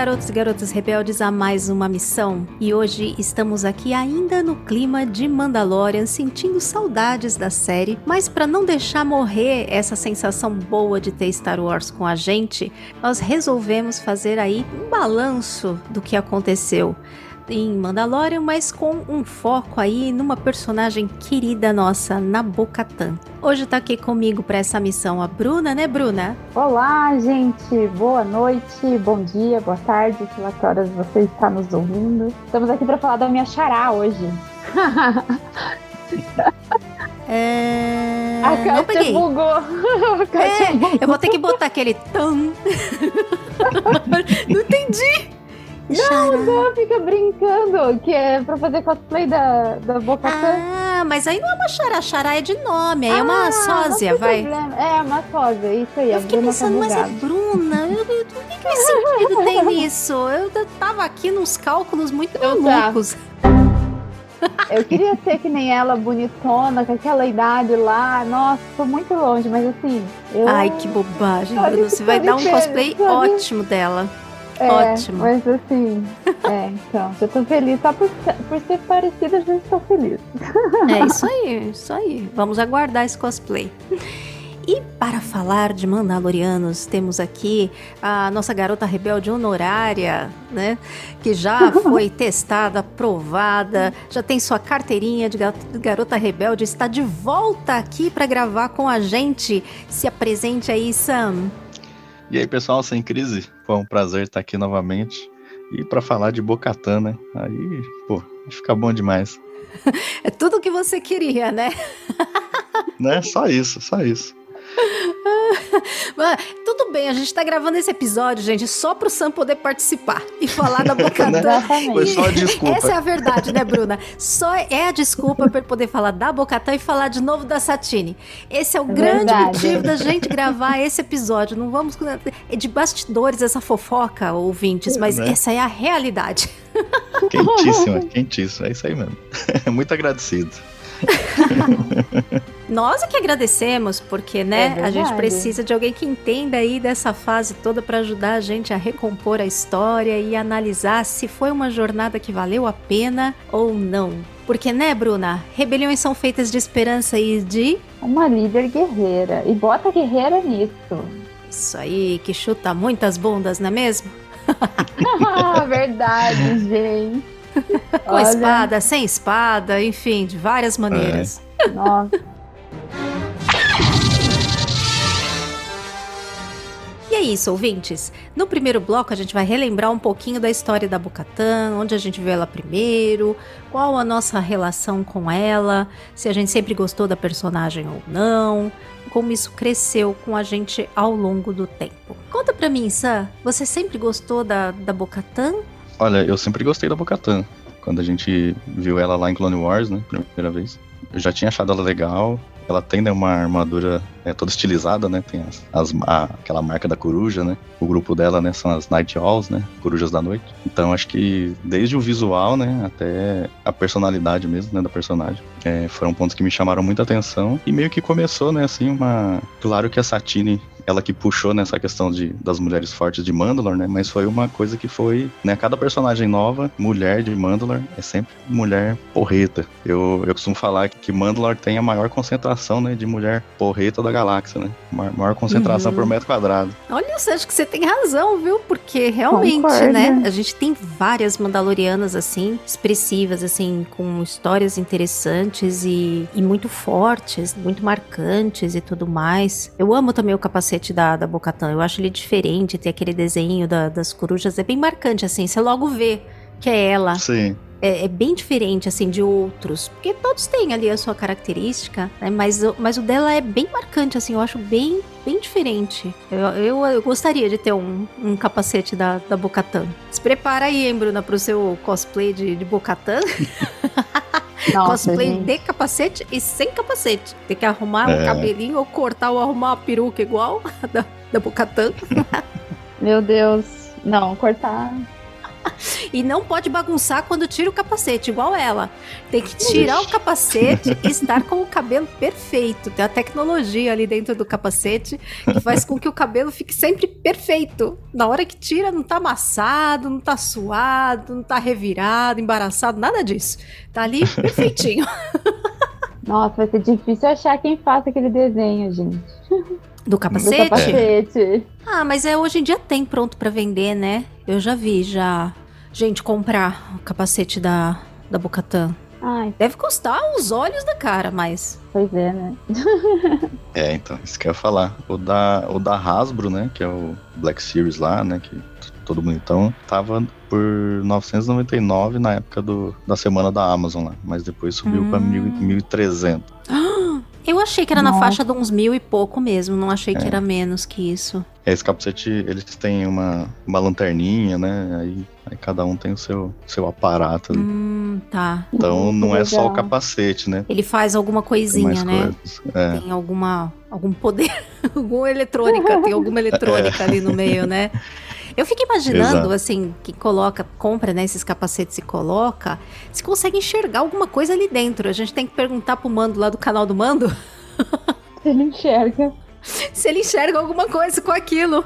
Garotos e garotas rebeldes a mais uma missão. E hoje estamos aqui ainda no clima de Mandalorian, sentindo saudades da série, mas para não deixar morrer essa sensação boa de ter Star Wars com a gente, nós resolvemos fazer aí um balanço do que aconteceu em Mandalorian, mas com um foco aí numa personagem querida nossa, Nabokatan. Hoje tá aqui comigo para essa missão a Bruna, né, Bruna? Olá, gente. Boa noite, bom dia, boa tarde, sei lá que horas você está nos ouvindo. Estamos aqui para falar da minha xará hoje. É... A Kátia bugou. A Kátia é, bugou. Eu vou ter que botar aquele tam. Não entendi. Não, não, fica brincando, que é pra fazer cosplay da, da Boca Ah, mas aí não é uma xará, xará é de nome, aí ah, é uma ah, sósia, vai. Problema. É, uma sósia, isso aí. Eu fiquei tá pensando, mas é Bruna, eu, eu, o que, que sentido tem nisso? Eu, tava aqui nos cálculos muito eu malucos. Eu queria ser que nem ela, bonitona, com aquela idade lá. Nossa, tô muito longe, mas assim. Eu... Ai, que bobagem, Bruno. Você vai dar um cosplay ótimo dela. É, Ótimo. Mas assim, é, então, eu tô feliz. Só por, por ser parecida, a gente tá feliz. É isso aí, isso aí. Vamos aguardar esse cosplay. E para falar de Mandalorianos, temos aqui a nossa garota rebelde honorária, né? Que já foi testada, aprovada, já tem sua carteirinha de garota rebelde, está de volta aqui para gravar com a gente. Se apresente aí, Sam. E aí, pessoal, sem crise? Foi um prazer estar aqui novamente. E para falar de Bocatã, né? Aí, pô, fica bom demais. é tudo o que você queria, né? né? Só isso, só isso. Tudo bem, a gente tá gravando esse episódio, gente, só pro Sam poder participar e falar da Bocatã. Né? Foi só a desculpa. Essa é a verdade, né, Bruna? Só é a desculpa para ele poder falar da Bocatã e falar de novo da Satine. Esse é o é grande verdade. motivo da gente gravar esse episódio. Não vamos. É de bastidores essa fofoca, ouvintes, mas né? essa é a realidade. Quentíssima, quentíssima. É isso aí mesmo. Muito agradecido. Nós é que agradecemos, porque, né, é a gente precisa de alguém que entenda aí dessa fase toda para ajudar a gente a recompor a história e analisar se foi uma jornada que valeu a pena ou não. Porque, né, Bruna? Rebeliões são feitas de esperança e de. Uma líder guerreira. E bota guerreira nisso. Isso aí, que chuta muitas bundas, não é mesmo? Verdade, gente. Com Olha... espada, sem espada, enfim, de várias maneiras. É. Nossa. E é isso, ouvintes. No primeiro bloco, a gente vai relembrar um pouquinho da história da Bocatã, onde a gente viu ela primeiro, qual a nossa relação com ela, se a gente sempre gostou da personagem ou não, como isso cresceu com a gente ao longo do tempo. Conta pra mim, Sam, você sempre gostou da, da Bocatã? Olha, eu sempre gostei da Bocatã. Quando a gente viu ela lá em Clone Wars, né? Primeira vez. Eu já tinha achado ela legal. Ela tem né, uma armadura é, toda estilizada, né? Tem as, as a, aquela marca da coruja, né? O grupo dela, né? São as Night Owls, né? Corujas da noite. Então acho que desde o visual, né? Até a personalidade mesmo, né? Da personagem. É, foram pontos que me chamaram muita atenção. E meio que começou, né? Assim, uma... Claro que a Satine ela que puxou nessa questão de, das mulheres fortes de Mandalor, né? Mas foi uma coisa que foi, né? Cada personagem nova, mulher de Mandalor, é sempre mulher porreta. Eu, eu costumo falar que Mandalor tem a maior concentração, né? De mulher porreta da galáxia, né? Maior, maior concentração uhum. por metro quadrado. Olha, eu acho que você tem razão, viu? Porque realmente, Concordo. né? A gente tem várias Mandalorianas, assim, expressivas, assim, com histórias interessantes e, e muito fortes, muito marcantes e tudo mais. Eu amo também o capacete capacete da, da Bocatã. Eu acho ele diferente, tem aquele desenho da, das corujas, é bem marcante, assim, você logo vê que é ela. Sim. é, é, bem diferente, assim, de outros. Porque todos têm ali a sua característica, né? Mas, mas o dela é bem marcante, assim, eu acho bem, bem diferente. Eu, eu, eu gostaria de ter um, um capacete da, da Bocatan. Se prepara aí, hein, Bruna, pro seu cosplay de, de Bocatan. Nossa, cosplay gente. de capacete e sem capacete. Tem que arrumar É. um cabelinho ou cortar ou arrumar uma peruca igual a da, da Bocatan. Meu Deus. Não, cortar. E não pode bagunçar quando tira o capacete, igual ela. Tem que tirar o capacete e estar com o cabelo perfeito. Tem a tecnologia ali dentro do capacete que faz com que o cabelo fique sempre perfeito. Na hora que tira, não tá amassado, não tá suado, não tá revirado, embaraçado, nada disso. Tá ali perfeitinho. Nossa, vai ser difícil achar quem faça aquele desenho, gente. Do Do capacete? capacete. Ah, mas é hoje em dia tem pronto pra vender, né? Eu já vi já gente comprar o capacete da, da Bocatan. Ai, Deve custar os olhos da cara, mas. pois é, né? É, então, isso que eu ia falar. O da, o da Hasbro, né, que é o Black Series lá, né, que todo bonitão, tava por 999 na época do, da semana da Amazon lá, mas depois subiu pra Hum. mil, 1.300. Eu achei que era na Nossa. faixa de uns mil e pouco mesmo, não achei que É. era menos que isso. Esse capacete, eles têm uma, uma lanterninha, né, aí, aí cada um tem o seu, seu aparato ali. Hum, tá. Então não é só o capacete, né, Ele faz alguma coisinha, né? É, Tem alguma algum poder, alguma eletrônica, tem alguma eletrônica ali no meio, né? Eu fico imaginando, Exato. assim, que coloca, compra né, esses capacetes e coloca, se consegue enxergar alguma coisa ali dentro. A gente tem que perguntar pro Mando lá do canal do Mando Ele enxerga. se ele enxerga alguma coisa com aquilo.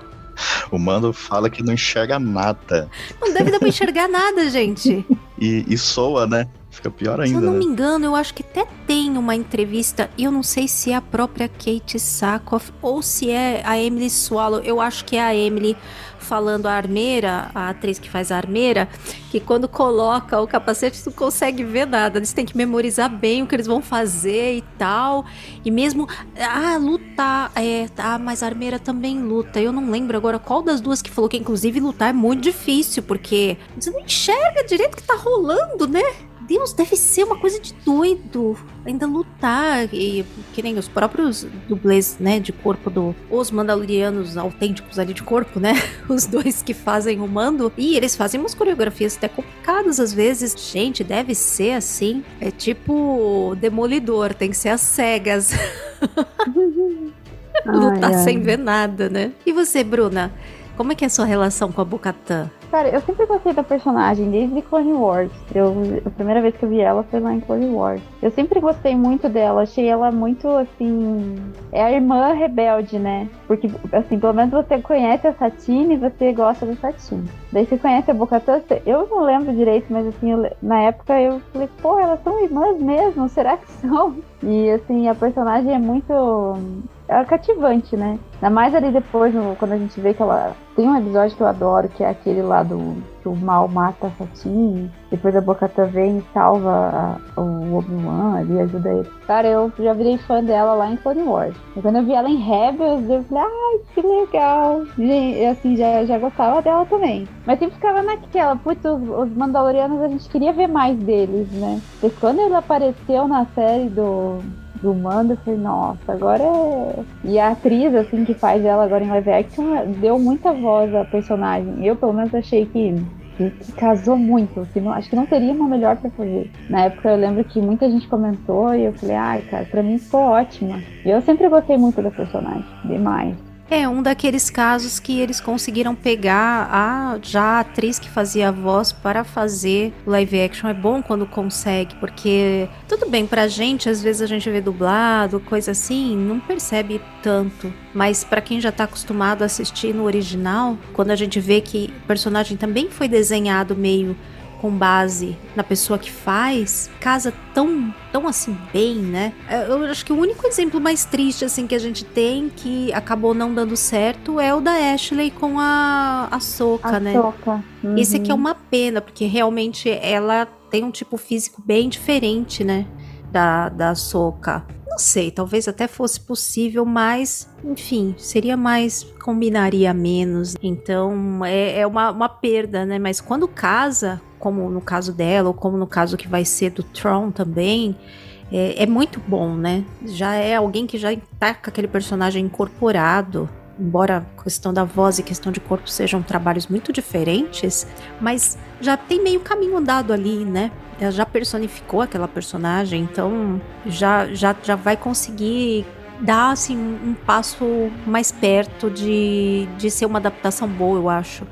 o Mando fala que não enxerga nada. Não deve dar pra enxergar nada, gente. E, e soa, né? Fica pior Se eu ainda, não né? me engano, eu acho que até tem uma entrevista, e eu não sei se é a própria Kate Sackhoff ou se é a Emily Swallow. Eu acho que é a Emily falando a armeira, a atriz que faz a armeira, que quando coloca o capacete não consegue ver nada. Eles têm que memorizar bem o que eles vão fazer e tal. E mesmo, ah, lutar, é, ah, mas a armeira também luta. Eu não lembro agora qual das duas que falou que inclusive lutar é muito difícil, porque você não enxerga direito o que tá rolando, né? Deus, deve ser uma coisa de doido. Ainda lutar. E que nem os próprios dublês, né? De corpo do. Os mandalorianos autênticos ali de corpo, né? Os dois que fazem o mando. E eles fazem umas coreografias até complicadas às vezes. Gente, deve ser assim. É tipo demolidor, tem que ser às cegas. lutar Ai, ai. sem ver nada, né? E você, Bruna? Como é que é a sua relação com a Bocatã? Cara, eu sempre gostei da personagem, desde Clone Wars. Eu, a primeira vez que eu vi ela foi lá em Clone Wars. Eu sempre gostei muito dela, achei ela muito, assim... É a irmã rebelde, né? Porque, assim, pelo menos você conhece a Satine e você gosta da Satine. Daí você conhece a Bocatã, eu não lembro direito, mas assim, eu na época eu falei, pô, elas são irmãs mesmo, será que são? E, assim, a personagem é muito... É cativante, né? Ainda mais ali depois, no- quando a gente vê que ela. Tem um episódio que eu adoro, que é aquele lá do. Que o mal mata a Satine. Depois a Bocata vem e salva a- o Obi-Wan ali, ajuda ele. Cara, eu já virei fã dela lá em Clone Wars. E quando eu vi ela em Rebels, eu falei, ai, que legal. E assim, já, já gostava dela também. Mas sempre ficava naquela, putz, os, os Mandalorianos a gente queria ver mais deles, né? E quando ele apareceu na série do do Mando, eu falei, nossa, agora é. E a atriz, assim, que faz ela agora em live action, deu muita voz à personagem. Eu, pelo menos, achei que, que, que casou muito. Que não, acho que não teria uma melhor pra fazer. Na época eu lembro que muita gente comentou e eu falei, ai, cara, pra mim ficou ótima. E eu sempre gostei muito da personagem, demais. É um daqueles casos que eles conseguiram pegar a já a atriz que fazia a voz para fazer live action. É bom quando consegue, porque tudo bem pra gente, às vezes a gente vê dublado, coisa assim, não percebe tanto. Mas pra quem já tá acostumado a assistir no original, quando a gente vê que o personagem também foi desenhado meio com base na pessoa que faz, casa tão, tão assim bem, né? Eu acho que o único exemplo mais triste assim que a gente tem que acabou não dando certo é o da Ashley com a a Soca, A né? Soca. Esse aqui é Uhum. uma pena, porque realmente ela tem um tipo físico bem diferente, né? Da, da Soca. Não sei, talvez até fosse possível, mas, enfim, seria mais. combinaria menos. Então, é, é uma, uma perda, né? Mas quando casa como no caso dela, ou como no caso que vai ser do Tron também, é, é muito bom, né? Já é alguém que já tá com aquele personagem incorporado embora a questão da voz e questão de corpo sejam trabalhos muito diferentes, mas já tem meio caminho andado ali, né? Ela já personificou aquela personagem, então já, já, já vai conseguir dar assim, um passo mais perto de, de ser uma adaptação boa, eu acho.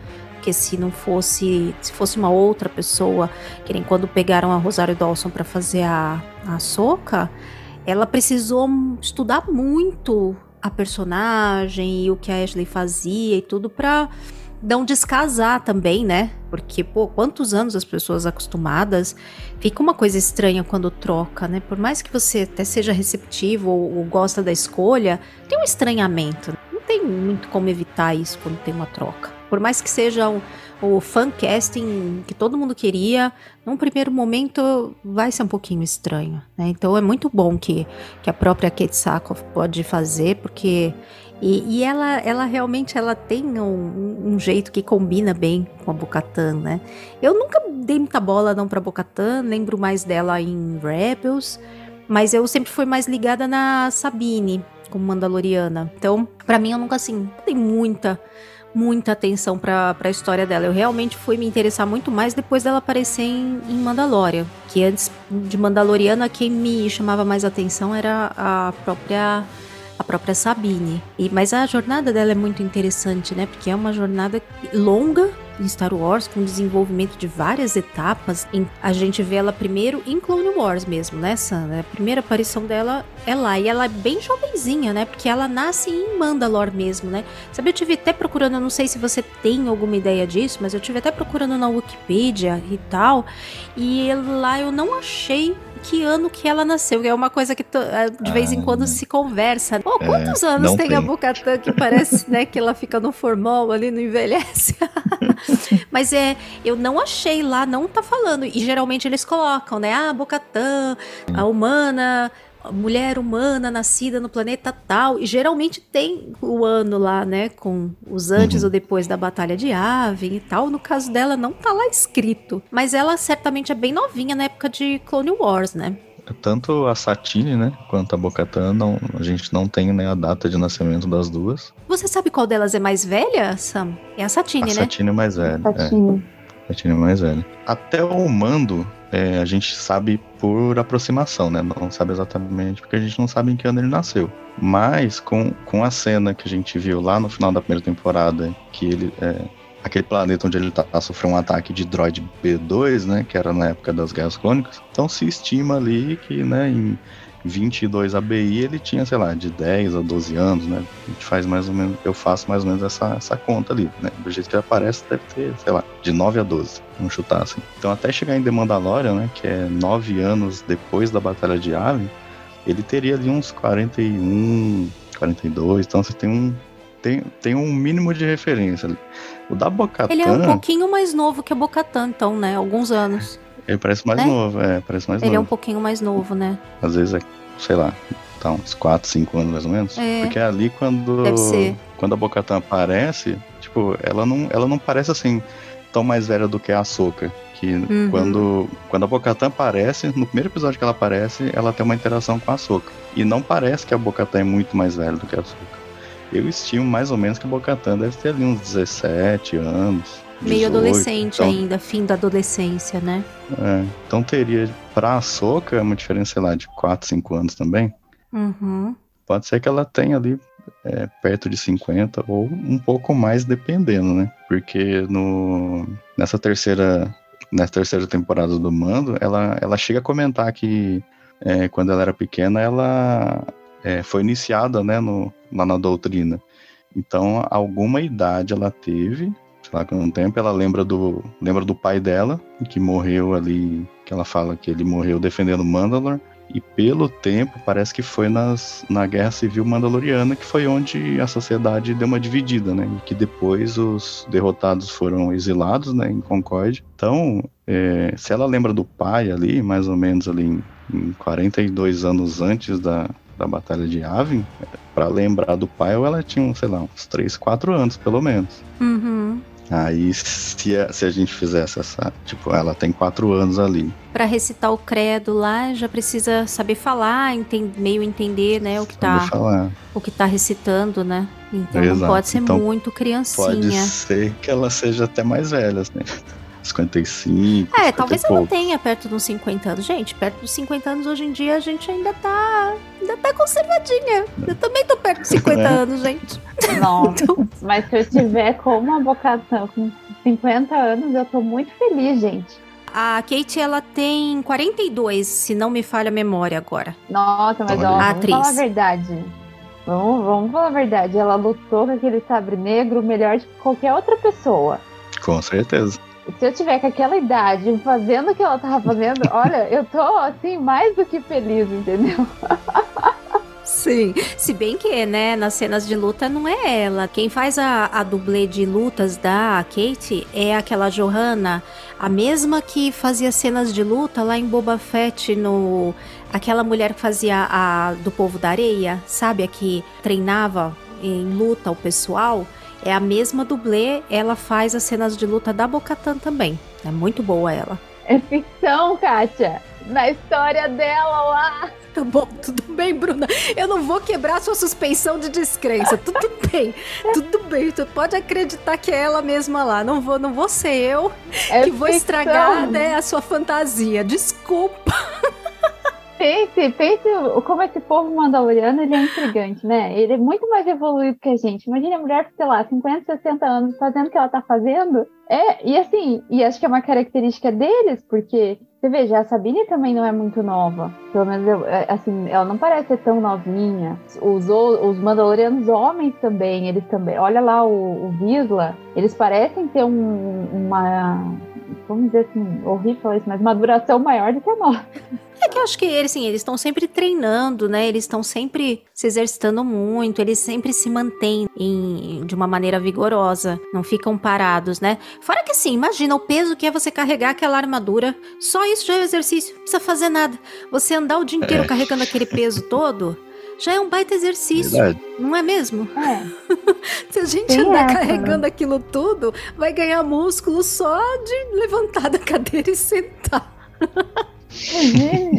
Porque se não fosse, se fosse uma outra pessoa, que nem quando pegaram a Rosário Dawson para fazer a, a Soca, ela precisou estudar muito a personagem e o que a Ashley fazia e tudo pra não descasar também, né? Porque, pô, quantos anos as pessoas acostumadas, fica uma coisa estranha quando troca, né? Por mais que você até seja receptivo ou, ou gosta da escolha, tem um estranhamento. Não tem muito como evitar isso quando tem uma troca. Por mais que seja o fan casting que todo mundo queria, num primeiro momento vai ser um pouquinho estranho, né? Então é muito bom que, que a própria Kate Sackhoff pode fazer, porque e, e, ela, ela realmente ela tem um, um, jeito que combina bem com a Bocatan, né? Eu nunca dei muita bola não para Bocatan, lembro mais dela em Rebels, mas eu sempre fui mais ligada na Sabine como Mandaloriana. Então, para mim eu nunca assim, tem muita muita atenção para a história dela. Eu realmente fui me interessar muito mais depois dela aparecer em, em Mandalorian. Que antes de Mandaloriana, quem me chamava mais atenção era a própria a própria Sabine. E, mas a jornada dela é muito interessante, né? Porque é uma jornada longa em Star Wars, com desenvolvimento de várias etapas. A gente vê ela primeiro em Clone Wars mesmo, né, Sandra? A primeira aparição dela é lá. E ela é bem jovenzinha, né? Porque ela nasce em Mandalore mesmo, né? Sabe, eu tive até procurando, não sei se você tem alguma ideia disso, mas eu tive até procurando na Wikipedia e tal. E lá eu não achei que ano que ela nasceu. É uma coisa que eh, de vez ah, em quando se conversa. Pô, quantos é, anos tem, tem, a Bocatã que parece, né, que ela fica no formal ali, não envelhece? Mas é, eu não achei lá, não tá falando. E geralmente eles colocam, né, ah, Bocatã, a humana mulher humana nascida no planeta tal. E geralmente tem o ano lá, né? Com os antes uhum. ou depois da Batalha de Yavin e tal. No caso dela, não tá lá escrito. Mas ela certamente é bem novinha na época de Clone Wars, né? Tanto a Satine, né, quanto a Bocatan, não, a gente não tem né, a data de nascimento das duas. Você sabe qual delas é mais velha, Sam? É a Satine, a né? A Satine é mais velha. Satine. É. A Satine é mais velha. Até o Mando, é, a gente sabe por aproximação, né? Não sabe exatamente, porque a gente não sabe em que ano ele nasceu. Mas com, com a cena que a gente viu lá no final da primeira temporada, que ele. É, aquele planeta onde ele tá, sofreu um ataque de droid B2, né, que era na época das Guerras Clônicas. Então se estima ali que, né, em 22 ABI ele tinha, sei lá, de 10 a 12 anos, né? A gente faz mais ou menos, eu faço mais ou menos essa, essa conta ali, né? Do jeito que ele aparece, deve ter, sei lá, de 9 a 12, vamos chutar assim. Então até chegar em The Mandalorian, né, que é 9 anos depois da Batalha de Yavin, ele teria ali uns 41, 42, então você tem um tem, tem um mínimo de referência ali. O da Bocatan. Ele é um pouquinho mais novo que a Bocatan, então, né? Alguns anos. Ele parece mais né? novo, é, parece mais ele novo. é um pouquinho mais novo, né? Às vezes é, sei lá, tá uns 4, 5 anos mais ou menos. É. Porque ali quando. Deve ser. Quando a Bocatan aparece, tipo, ela não, ela não parece assim tão mais velha do que a Soca. Que uhum. quando, quando a Bocatan aparece, no primeiro episódio que ela aparece, ela tem uma interação com a Soca. E não parece que a Bocatan é muito mais velha do que a Soca. Eu estimo mais ou menos que a Bocatan deve ter ali uns 17 anos. 18, Meio adolescente então, ainda, fim da adolescência, né? É, então teria pra Soca uma diferença, sei lá, de 4, 5 anos também. Uhum. Pode ser que ela tenha ali é, perto de 50 ou um pouco mais, dependendo, né? Porque no, nessa terceira nessa terceira temporada do Mando, ela, ela chega a comentar que é, quando ela era pequena, ela é, foi iniciada né, no, lá na doutrina. Então, alguma idade ela teve, lá, com um tempo, ela lembra do, lembra do pai dela, que morreu ali, que ela fala que ele morreu defendendo Mandalor, e pelo tempo, parece que foi nas, na Guerra Civil Mandaloriana, que foi onde a sociedade deu uma dividida, né? E que depois os derrotados foram exilados, né? Em Concorde. Então, é, se ela lembra do pai ali, mais ou menos ali em, em 42 anos antes da, da Batalha de Yavin, para lembrar do pai, ela tinha, sei lá, uns 3, 4 anos, pelo menos. Uhum. Aí se a, se a gente fizesse essa, tipo, ela tem quatro anos ali. Pra recitar o credo lá, já precisa saber falar, enten- meio entender, né, o que tá, falar. o que tá recitando, né? Então não Exato. pode ser Então, muito Pode criancinha. ser que ela seja até mais velha, né? 55. É, 50 talvez ela tenha perto dos 50 anos. Gente, perto dos 50 anos hoje em dia a gente ainda tá. Ainda tá conservadinha. Eu também tô perto dos 50 É. anos, gente. Nossa, Então, mas se eu tiver como a Bocatã com 50 anos, eu tô muito feliz, gente. a Kate, ela tem 42, se não me falha a memória agora. Nossa, mas Olha. ó, vamos atriz. falar a verdade. Vamos, vamos falar a verdade. Ela lutou com aquele sabre negro melhor de qualquer outra pessoa. Com certeza. Se eu tiver com aquela idade fazendo o que ela tava fazendo, olha, eu tô assim mais do que feliz, entendeu? Sim. Se bem que, né, nas cenas de luta não é ela. Quem faz a, a dublê de lutas da Kate é aquela Johanna, a mesma que fazia cenas de luta lá em Boba Fett no. Aquela mulher que fazia a do povo da areia, sabe? A que treinava em luta o pessoal. É a mesma dublê, ela faz as cenas de luta da Bocatan também. É muito boa ela. É ficção, Kátia. Na história dela lá. Tá bom, tudo bem, Bruna. Eu não vou quebrar sua suspensão de descrença. Tudo bem, tudo bem. Tu pode acreditar que é ela mesma lá. Não vou, não vou ser eu É que vou ficção. estragar né, a sua fantasia. Desculpa. Pense, pense como esse povo mandaloriano ele é intrigante, né? Ele é muito mais evoluído que a gente. Imagina a mulher, sei lá, 50, 60 anos fazendo o que ela tá fazendo. É, e assim, e acho que é uma característica deles, porque você veja, a Sabine também não é muito nova. Pelo menos, eu, é, assim, ela não parece ser tão novinha. Os, os mandalorianos homens também, eles também. Olha lá o, o Visla, eles parecem ter um- uma. Vamos dizer assim, horrível isso, mas uma duração maior do que a nossa. É que eu acho que eles, assim, eles estão sempre treinando, né? Eles estão sempre se exercitando muito, eles sempre se mantêm em- de uma maneira vigorosa, não ficam parados, né? Fora que assim, imagina o peso que é você carregar aquela armadura. Só isso já é um exercício, não precisa fazer nada. Você andar o dia inteiro É. carregando aquele peso todo. Já é um baita exercício, Verdade. não é mesmo? É. Se a gente Tem andar essa, carregando aquilo tudo, vai ganhar músculo só de levantar da cadeira e sentar.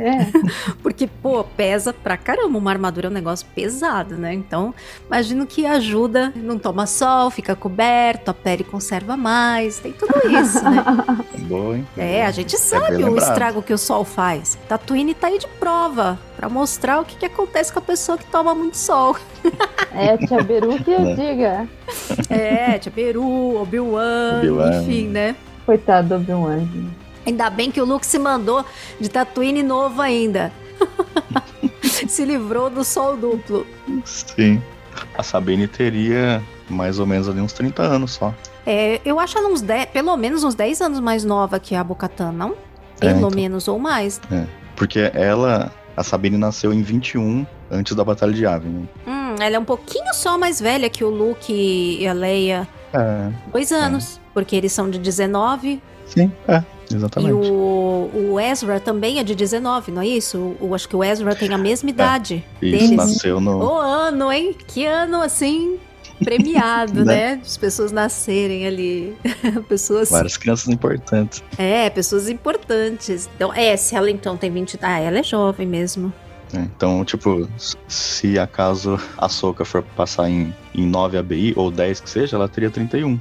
é. Porque, pô, pesa pra caramba. Uma armadura é um negócio pesado, né? Então, imagino que ajuda. Não toma sol, fica coberto, a pele conserva mais. Tem tudo isso, né? Boa, hein? É, a gente sabe bem o estrago que o sol faz. Tatooine tá aí de prova. Pra mostrar o que, que acontece com a pessoa que toma muito sol. É, Tia Beru que É. diga. É, Tia Beru, Obi-Wan, Obi-Wan. enfim, né? Coitado do Obi-Wan. gente. Ainda bem que o Luke se mandou de Tatooine novo ainda. se livrou do sol duplo. Sim. A Sabine teria mais ou menos ali uns 30 anos só. É, eu acho ela uns 10, pelo menos uns 10 anos mais nova que a Bocatan, não? É, Pelo então. menos ou mais. Porque ela, a Sabine nasceu em 21, antes da Batalha de Yavin. né? Hum, ela é um pouquinho só mais velha que o Luke e a Leia. É, Dois anos. Porque eles são de 19. sim, é, E exatamente. o, o Ezra também é de 19, não é isso? Eu acho que o Ezra tem a mesma idade Isso, deles. nasceu no. O ano, hein? Que ano assim premiado, Né? né? As pessoas nascerem ali. pessoas. Várias crianças importantes. É, pessoas importantes. Então, é, se ela então tem 20. Ah, ela é jovem mesmo. Né? Então, tipo, se acaso a Soca for passar em, em 9 ABI, ou 10 que seja, ela teria 31.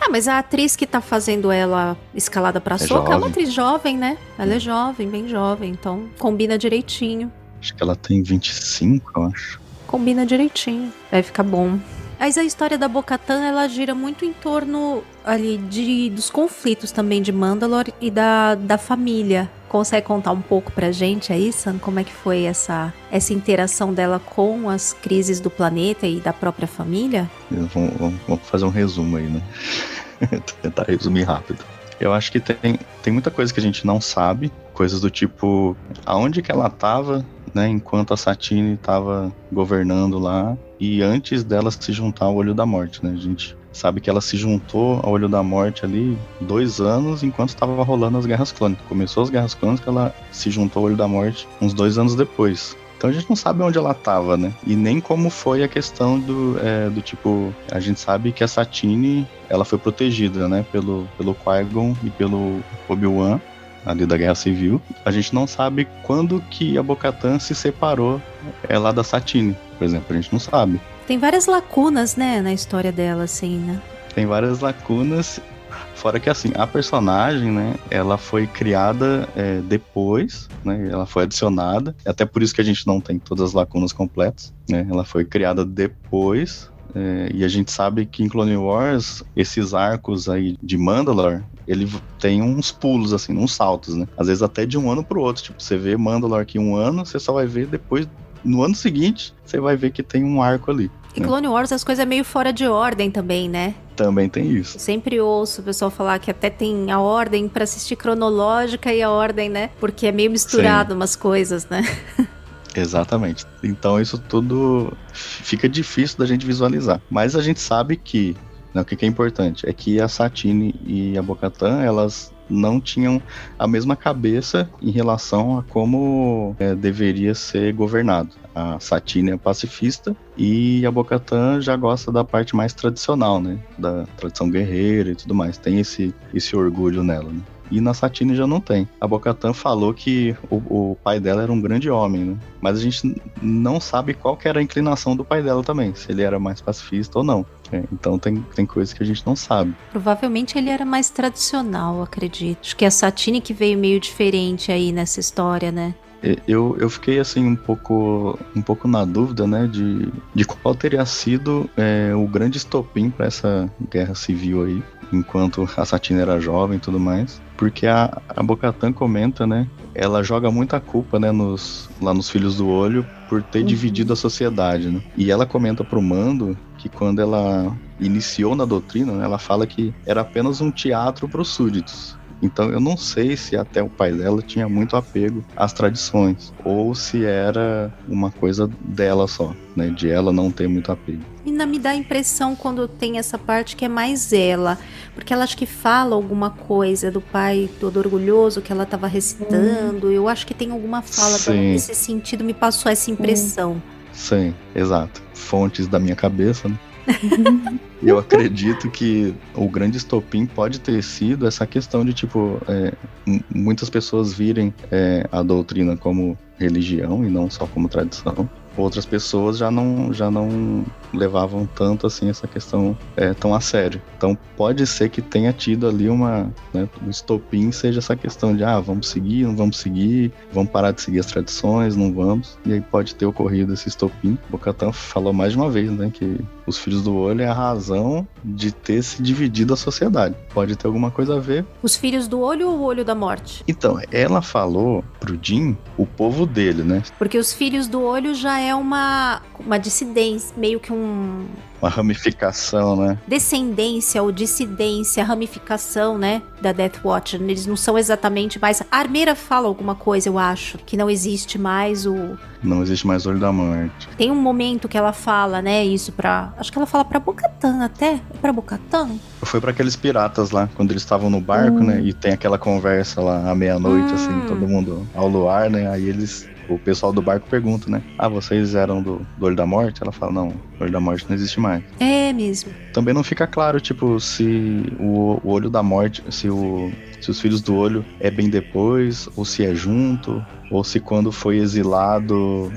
Ah, mas a atriz que tá fazendo ela escalada pra soca é uma atriz jovem, né? Ela é jovem, bem jovem. Então, combina direitinho. Acho que ela tem 25, eu acho. Combina direitinho. Vai ficar bom. Mas a história da Bocatan, ela gira muito em torno ali de, dos conflitos também de Mandalore e da, da família. Consegue contar um pouco pra gente aí, Sam, como é que foi essa, essa interação dela com as crises do planeta e da própria família? Vamos, vamos- vamos fazer um resumo aí, né? Tentar resumir rápido. Eu acho que tem, tem muita coisa que a gente não sabe, coisas do tipo aonde que ela tava, né, enquanto a Satine tava governando lá e antes dela se juntar ao Olho da Morte, né? A gente sabe que ela se juntou ao Olho da Morte ali dois anos enquanto estava rolando as Guerras Clônicas. Começou as Guerras Clônicas, ela se juntou ao Olho da Morte uns dois anos depois. Então a gente não sabe onde ela tava, né? E nem como foi a questão do, é, do tipo. A gente sabe que a Satine ela foi protegida, né? Pelo, pelo Qui-Gon e pelo Obi-Wan ali da Guerra Civil. A gente não sabe quando que a Bocatan se separou é, lá da Satine, por exemplo. A gente não sabe. Tem várias lacunas, né, na história dela, assim, né? Tem várias lacunas. Fora que assim, a personagem, né, ela foi criada é, depois, né, ela foi adicionada, até por isso que a gente não tem todas as lacunas completas, né, ela foi criada depois é, e a gente sabe que em Clone Wars, esses arcos aí de Mandalore, ele tem uns pulos, assim, uns saltos, né? Às vezes até de um ano pro outro. Tipo, você vê Mandalore aqui um ano, você só vai ver depois, no ano seguinte, você vai ver que tem um arco ali. Em né? Clone Wars as coisas é meio fora de ordem também, né? Também tem isso. sempre ouço o pessoal falar que até tem a ordem para assistir cronológica e a ordem, né? Porque é meio misturado Sim. umas coisas, né? Exatamente. Então isso tudo fica difícil da gente visualizar. Mas a gente sabe que né, o que, é importante é que a Satine e a Bocatan elas não tinham a mesma cabeça em relação a como é, deveria ser governado. A Satine é pacifista e a Bocatan já gosta da parte mais tradicional, né? Da tradição guerreira e tudo mais. Tem esse, esse orgulho nela, né? E na Satine já não tem. A Bocatan falou que o, o, pai dela era um grande homem, né? Mas a gente não sabe qual era a inclinação do pai dela também, se ele era mais pacifista ou não. É, então tem, tem coisas que a gente não sabe. Provavelmente ele era mais tradicional, acredito. Acho que é a Satine que veio meio diferente aí nessa história, né? É, eu, eu fiquei assim um pouco um pouco na dúvida, né, de, de qual teria sido é, o grande estopim para essa guerra civil aí, enquanto a Satine era jovem e tudo mais. Porque a, a Bocatan comenta, né? Ela joga muita culpa, né, nos, lá nos Filhos do Olho por ter uhum. dividido a sociedade, né? E ela comenta pro Mando que quando ela iniciou na doutrina, né, ela fala que era apenas um teatro para os súditos. Então eu não sei se até o pai dela tinha muito apego às tradições ou se era uma coisa dela só, né, de ela não ter muito apego. Ainda me dá a impressão quando tem essa parte que é mais ela, porque ela acho que fala alguma coisa do pai todo orgulhoso que ela estava recitando. Hum. Eu acho que tem alguma fala nesse sentido, me passou essa impressão. Sim, exato. Fontes da minha cabeça, né? Eu acredito que o grande estopim pode ter sido essa questão de, tipo, é, muitas pessoas virem é, a doutrina como religião e não só como tradição. Outras pessoas já não, já não levavam tanto assim essa questão é, tão a sério. Então pode ser que tenha tido ali uma, né, um estopim seja essa questão de ah, vamos seguir, não vamos seguir, vamos parar de seguir as tradições, não vamos. E aí pode ter ocorrido esse estopim. O Bocatan falou mais de uma vez, né, que os filhos do olho é a razão de ter se dividido a sociedade. Pode ter alguma coisa a ver. Os filhos do olho ou o olho da morte? Então, ela falou pro Jim o povo dele, né? Porque os filhos do olho já é uma, uma dissidência, meio que um uma ramificação, né? Descendência ou dissidência, ramificação, né? Da Death Watch. Eles não são exatamente mais. A Armeira fala alguma coisa, eu acho, que não existe mais o. Não existe mais olho da morte. Tem um momento que ela fala, né? Isso pra. Acho que ela fala pra Bocatan até. É pra Bocatan? Foi para aqueles piratas lá, quando eles estavam no barco, hum. né? E tem aquela conversa lá à meia-noite, assim, hum. assim, todo mundo ao luar, né? Aí eles o pessoal do barco pergunta, né? Ah, vocês eram do, do Olho da Morte? Ela fala, não, o Olho da Morte não existe mais. É mesmo. Também não fica claro, tipo, se o, o Olho da Morte, se, o, se os Filhos do Olho é bem depois, ou se é junto, ou se quando foi exilado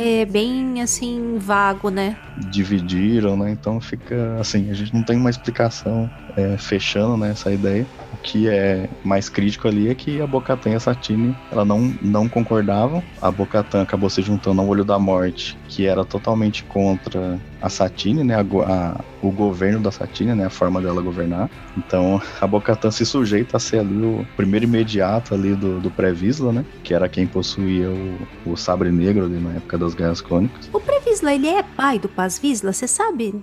é bem assim vago, né? Dividiram, né? Então fica assim, a gente não tem uma explicação é, fechando né, essa ideia. O que é mais crítico ali é que a Bocatan e a Satine ela não, não concordavam. A Bocatan acabou se juntando ao Olho da Morte, que era totalmente contra a Satine, né, a, a, o governo da Satine, né, a forma dela governar. Então a Bocatan se sujeita a ser ali o primeiro imediato ali do, do Pré-Visla, né, que era quem possuía o, o sabre negro ali na época das Guerras Clônicas. O Pré-Visla, ele é pai do Paz Visla? Você sabe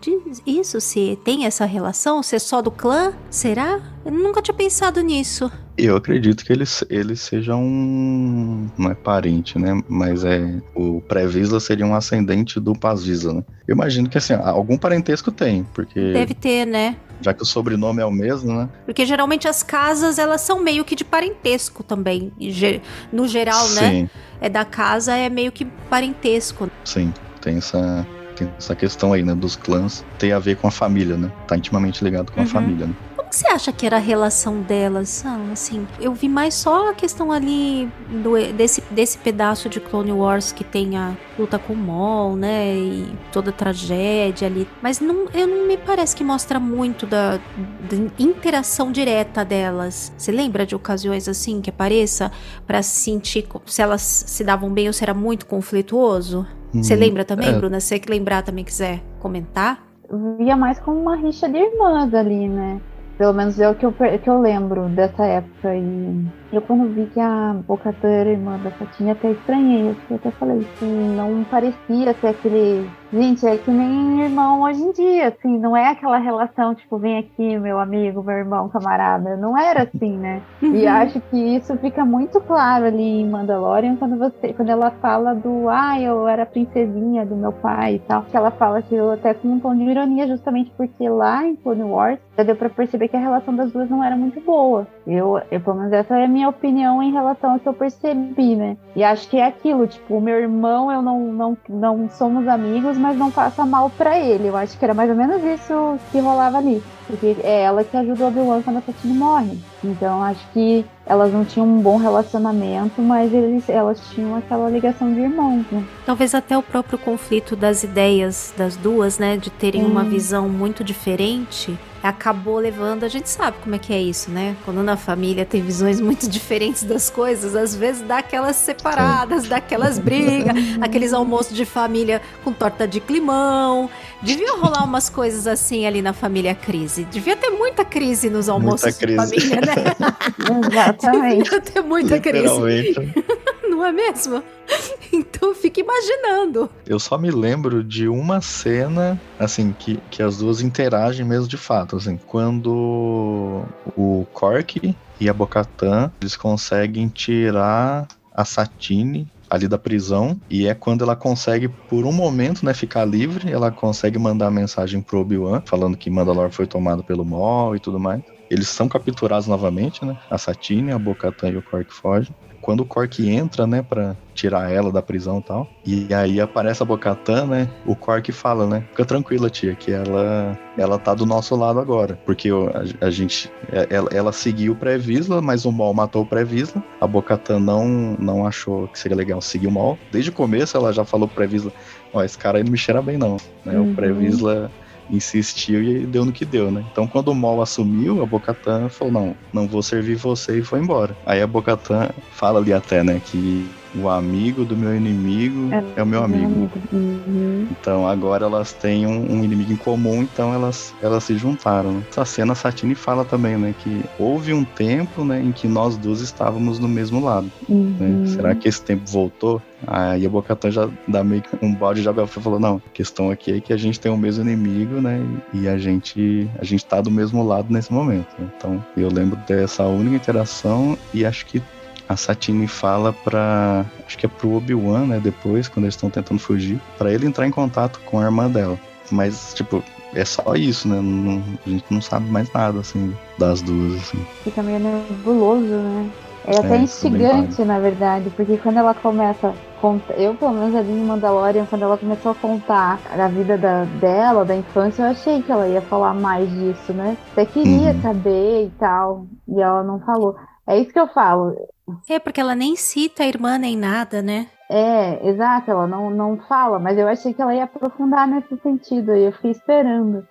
disso? Se tem essa relação? Se é só do clã? Será? Eu nunca tinha pensado nisso. Eu acredito que ele, ele seja um. Não é parente, né? Mas é. O Pré-Visla seria um ascendente do Paz-Visla, né? Eu imagino que, assim, algum parentesco tem, porque. Deve ter, né? Já que o sobrenome é o mesmo, né? Porque geralmente as casas, elas são meio que de parentesco também. No geral, né? Sim. né? É da casa, é meio que parentesco. Sim, tem essa, tem essa questão aí, né? Dos clãs ter a ver com a família, né? Tá intimamente ligado com uhum. a família, né? Você acha que era a relação delas? Ah, assim, eu vi mais só a questão ali do, desse, desse pedaço de Clone Wars que tem a luta com o Maul, né? E toda a tragédia ali. Mas não, eu não me parece que mostra muito da, da interação direta delas. Você lembra de ocasiões assim que apareça para sentir se elas se davam bem ou se era muito conflituoso? Você hum, lembra também, é. Bruna? Se você que lembrar também quiser comentar? Via mais como uma rixa de irmãs ali, né? Pelo menos é o que eu, que eu lembro dessa época. E eu quando vi que a Bocatã era irmã da Fatinha, até estranhei. Eu até falei que não parecia ser aquele. Gente, é que nem irmão hoje em dia, assim, não é aquela relação, tipo, vem aqui, meu amigo, meu irmão, camarada. Não era assim, né? E uhum. acho que isso fica muito claro ali em Mandalorian quando você, quando ela fala do ah, eu era princesinha do meu pai e tal. Que ela fala aquilo até com um tom de ironia, justamente porque lá em Clone Wars já deu pra perceber que a relação das duas não era muito boa. Eu, eu pelo menos essa é a minha minha opinião em relação ao que eu percebi, né? E acho que é aquilo, tipo, o meu irmão, eu não, não, não somos amigos, mas não faça mal para ele. Eu acho que era mais ou menos isso que rolava ali. Porque é ela que ajuda o Obi-Wan quando a Satine morre. Então acho que elas não tinham um bom relacionamento, mas eles, elas tinham aquela ligação de irmãos, né? Talvez até o próprio conflito das ideias das duas, né? De terem uma visão muito diferente acabou levando, a gente sabe como é que é isso, né? Quando na família tem visões muito diferentes das coisas, às vezes dá aquelas separadas, Sim. dá aquelas brigas, aqueles almoços de família com torta de climão. Devia rolar umas coisas assim ali na família Crise. Devia ter muita crise nos almoços de família, né? Exatamente. Devia ter muita crise. Não é mesmo? Então fica imaginando. Eu só me lembro de uma cena, assim, que, que as duas interagem mesmo de fato, assim. Quando o Cork e a Bocatan, eles conseguem tirar a Satine ali da prisão e é quando ela consegue por um momento, né, ficar livre, ela consegue mandar mensagem pro Obi-Wan falando que Mandalore foi tomado pelo Maul e tudo mais. Eles são capturados novamente, né? A Satine, a Bocatan e o Cork fogem quando o Cork entra, né, pra tirar ela da prisão e tal, e aí aparece a Bocatã, né, o Cork fala, né, fica tranquila, tia, que ela, ela tá do nosso lado agora, porque a, a gente, é, ela, ela seguiu o pré-Visla, mas o Mal matou o pré-Visla, a Bocatã não, não achou que seria legal seguir o Mal, desde o começo ela já falou pro pré-Visla, ó, esse cara aí não me cheira bem não, né, uhum. o pré-Visla insistiu e deu no que deu, né? Então quando o Mol assumiu, a Bocatan falou: não, não vou servir você e foi embora. Aí a Bocatan fala ali até, né, que o amigo do meu inimigo é, é o meu amigo. Uhum. Então agora elas têm um, um, inimigo em comum, então elas, elas se juntaram. Né? Essa cena a Satine fala também, né? Que houve um tempo né, em que nós duas estávamos no mesmo lado. Né? Uhum. Né? Será que esse tempo voltou? Aí a Bocatan já dá meio que um balde de e falou: não, a questão aqui é que a gente tem o mesmo inimigo, né? E a gente, a gente tá do mesmo lado nesse momento. Né? Então eu lembro dessa única interação e acho que a Satine fala para acho que é pro Obi-Wan, né, depois, quando eles estão tentando fugir, para ele entrar em contato com a irmã dela. Mas, tipo, é só isso, né? Não, a gente não sabe mais nada, assim, das duas, assim. Fica meio nebuloso, né? É até é, instigante, na verdade, porque quando ela começa eu pelo menos ali em Mandalorian, quando ela começou a contar a vida da, dela, da infância, eu achei que ela ia falar mais disso, né? Até queria uhum. saber e tal, e ela não falou. É isso que eu falo. É, porque ela nem cita a irmã nem nada, né? É, exato, ela não, não fala, mas eu achei que ela ia aprofundar nesse sentido e eu fiquei esperando.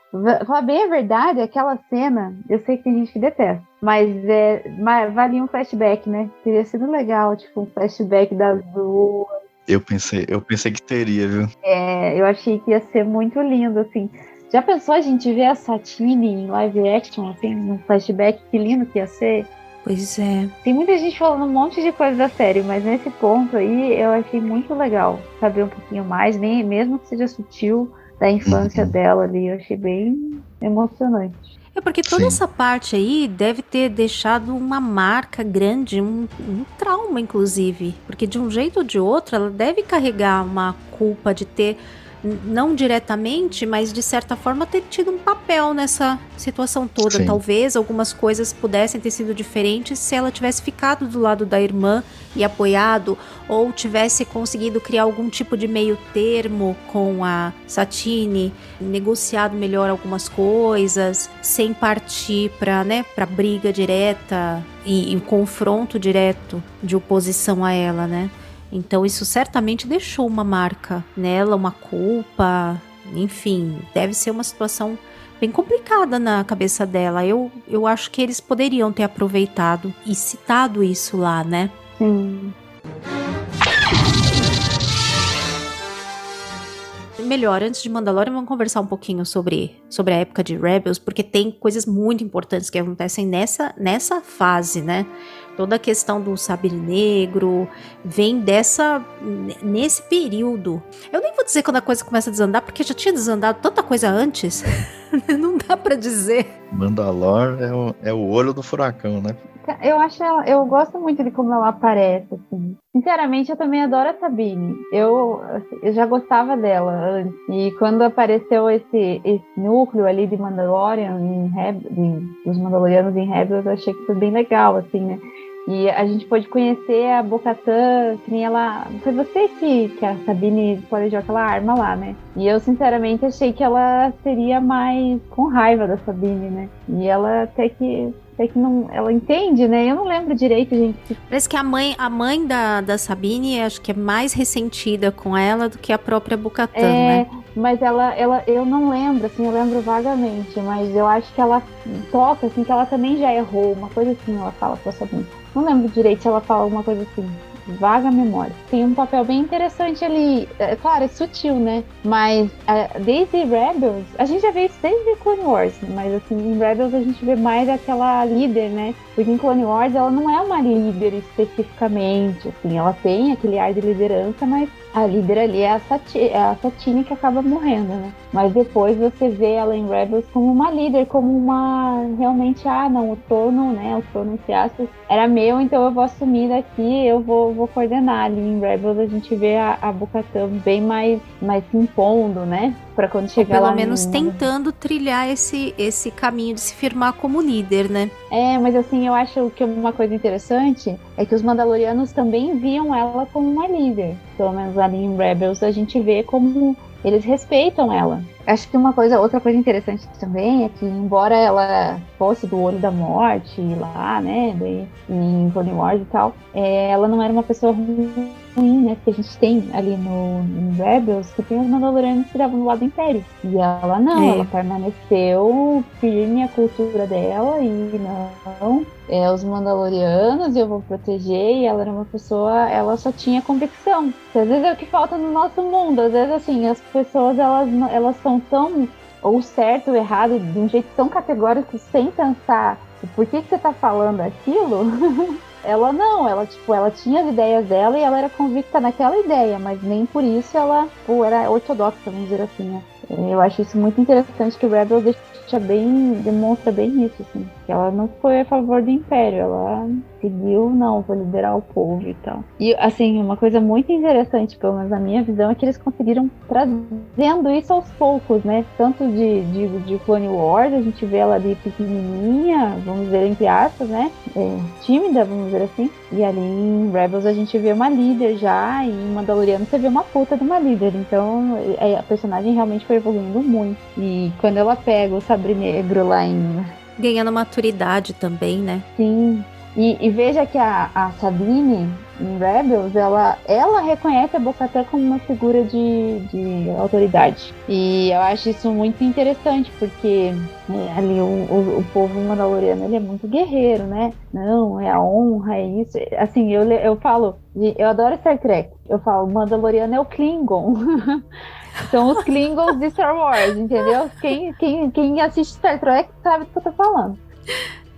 Falar bem a verdade, aquela cena, eu sei que tem gente que detesta, mas é, valia um flashback, né? Teria sido legal, tipo, um flashback das duas. Eu pensei, eu pensei que teria, viu? É, eu achei que ia ser muito lindo, assim. Já pensou a gente ver a Satine em live action, assim, num flashback, que lindo que ia ser? Pois é. Tem muita gente falando um monte de coisa da série, mas nesse ponto aí eu achei muito legal saber um pouquinho mais, nem mesmo que seja sutil da infância uhum. dela ali, eu achei bem emocionante. É porque toda Sim. essa parte aí deve ter deixado uma marca grande, um, um, trauma, inclusive. Porque de um jeito ou de outro, ela deve carregar uma culpa de ter não diretamente, mas de certa forma ter tido um papel nessa situação toda. Sim. Talvez algumas coisas pudessem ter sido diferentes se ela tivesse ficado do lado da irmã e apoiado, ou tivesse conseguido criar algum tipo de meio termo com a Satine, negociado melhor algumas coisas, sem partir para né, para briga direta e, e confronto direto de oposição a ela, né? Então isso certamente deixou uma marca nela, uma culpa, enfim, deve ser uma situação bem complicada na cabeça dela. Eu, eu acho que eles poderiam ter aproveitado e citado isso lá, né? Sim. Melhor, antes de Mandalorian, vamos conversar um pouquinho sobre, sobre a época de Rebels, porque tem coisas muito importantes que acontecem nessa, nessa fase, né? Toda a questão do sabre negro vem dessa nesse período. Eu nem vou dizer quando a coisa começa a desandar, porque já tinha desandado tanta coisa antes. Não dá para dizer. Mandalor é o, é o olho do furacão, né? Eu acho ela, eu gosto muito de como ela aparece, assim. Sinceramente, eu também adoro a Sabine. Eu, eu já gostava dela antes. E quando apareceu esse, esse núcleo ali de Mandalorian em Reb, de, dos Mandalorianos em Rebels, eu achei que foi bem legal, assim, né? E a gente pôde conhecer a Bocatã, que nem ela. Foi você que, que a Sabine planejou aquela arma lá, né? E eu, sinceramente, achei que ela seria mais com raiva da Sabine, né? E ela até que é que não, ela entende, né? Eu não lembro direito, gente. Parece que a mãe, a mãe da, da Sabine, acho que é mais ressentida com ela do que a própria Bucatã, é, né? Mas ela, ela, eu não lembro, assim, eu lembro vagamente, mas eu acho que ela toca, assim, que ela também já errou, uma coisa assim, ela fala pra Sabine. Não lembro direito se ela fala alguma coisa assim vaga memória. Tem um papel bem interessante ali. É, claro, é sutil, né? Mas uh, desde Rebels, a gente já vê isso desde Clone Wars, mas assim, em Rebels a gente vê mais aquela líder, né? Porque em Clone Wars ela não é uma líder especificamente, assim, ela tem aquele ar de liderança, mas a líder ali é a, Sati, é a Satine que acaba morrendo, né? Mas depois você vê ela em Rebels como uma líder, como uma realmente, ah, não, o trono, né? O trono, entre aspas, era meu, então eu vou assumir daqui, eu vou, vou coordenar. Ali em Rebels a gente vê a, a Bocatã bem mais, mais se impondo, né? Pra quando chegar Ou pelo menos tentando trilhar esse, esse caminho de se firmar como líder, né? É, mas assim, eu acho que uma coisa interessante é que os Mandalorianos também viam ela como uma líder. Pelo menos ali em Rebels a gente vê como eles respeitam ela. Acho que uma coisa, outra coisa interessante também é que, embora ela fosse do olho da morte lá, né, em Clone Wars e tal, é, ela não era uma pessoa ruim, né, porque a gente tem ali no, no Rebels que tem os Mandalorianos que davam no lado do Império. E ela não, é. ela permaneceu firme à cultura dela e não, é, os Mandalorianos eu vou proteger, e ela era uma pessoa, ela só tinha convicção. Às vezes é o que falta no nosso mundo, às vezes assim, as pessoas elas, elas são tão ou certo ou errado de um jeito tão categórico sem pensar por que, que você está falando aquilo. ela não, ela tipo, ela tinha as ideias dela e ela era convicta naquela ideia, mas nem por isso ela pô, era ortodoxa, vamos dizer assim, né? Eu acho isso muito interessante que o Rebel deixa bem, demonstra bem isso, assim. Que ela não foi a favor do Império, ela seguiu, não, vou liderar o povo e tal. E, assim, uma coisa muito interessante, pelo menos na minha visão, é que eles conseguiram trazendo isso aos poucos, né? Tanto de, de, de Clone Wars, a gente vê ela ali pequenininha, vamos dizer, entre aspas, né? É, tímida, vamos dizer assim. E ali em Rebels a gente vê uma líder já, e em Mandaloriano você vê uma puta de uma líder. Então, é, a personagem realmente foi evoluindo muito. E quando ela pega o sabre negro lá em ganhando maturidade também, né? Sim. E, e veja que a, a, Sabine, em Rebels, ela, ela reconhece a Bocatã como uma figura de, de autoridade. E eu acho isso muito interessante, porque né, ali o, o, o, povo mandaloriano ele é muito guerreiro, né? Não, é a honra, é isso. Assim, eu, eu falo, eu adoro Star Trek. Eu falo, Mandaloriano é o Klingon. São os Klingons de Star Wars, entendeu? Quem, quem, quem assiste Star Trek sabe do que eu tô falando.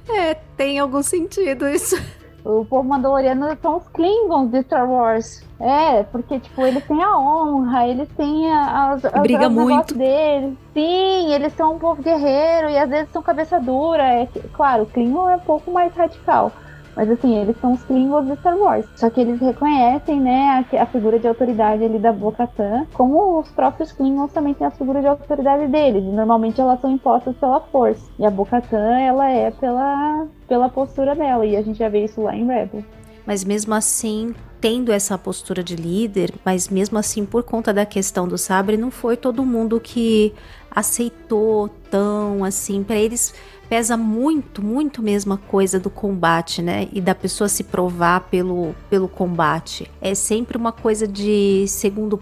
É, tem algum sentido isso. O povo mandaloriano são os Klingons de Star Wars. É, porque, tipo, eles têm a honra, eles têm as, as, Briga muito. deles. Sim, eles são um povo guerreiro e às vezes são cabeça dura. É, claro, o Klingon é um pouco mais radical. Mas assim, eles são os Klingons de Star Wars. Só que eles reconhecem, né, a, a figura de autoridade ali da Bo-Katan, como os próprios Klingons também têm a figura de autoridade deles. E normalmente elas são impostas pela força. E a Bo-Katan, ela é pela, pela postura dela. E a gente já vê isso lá em Rebels. Mas mesmo assim, tendo essa postura de líder, mas mesmo assim, por conta da questão do sabre, não foi todo mundo que aceitou tão assim. Para eles pesa muito, muito mesmo a coisa do combate, né? E da pessoa se provar pelo, pelo combate. É sempre uma coisa de segundo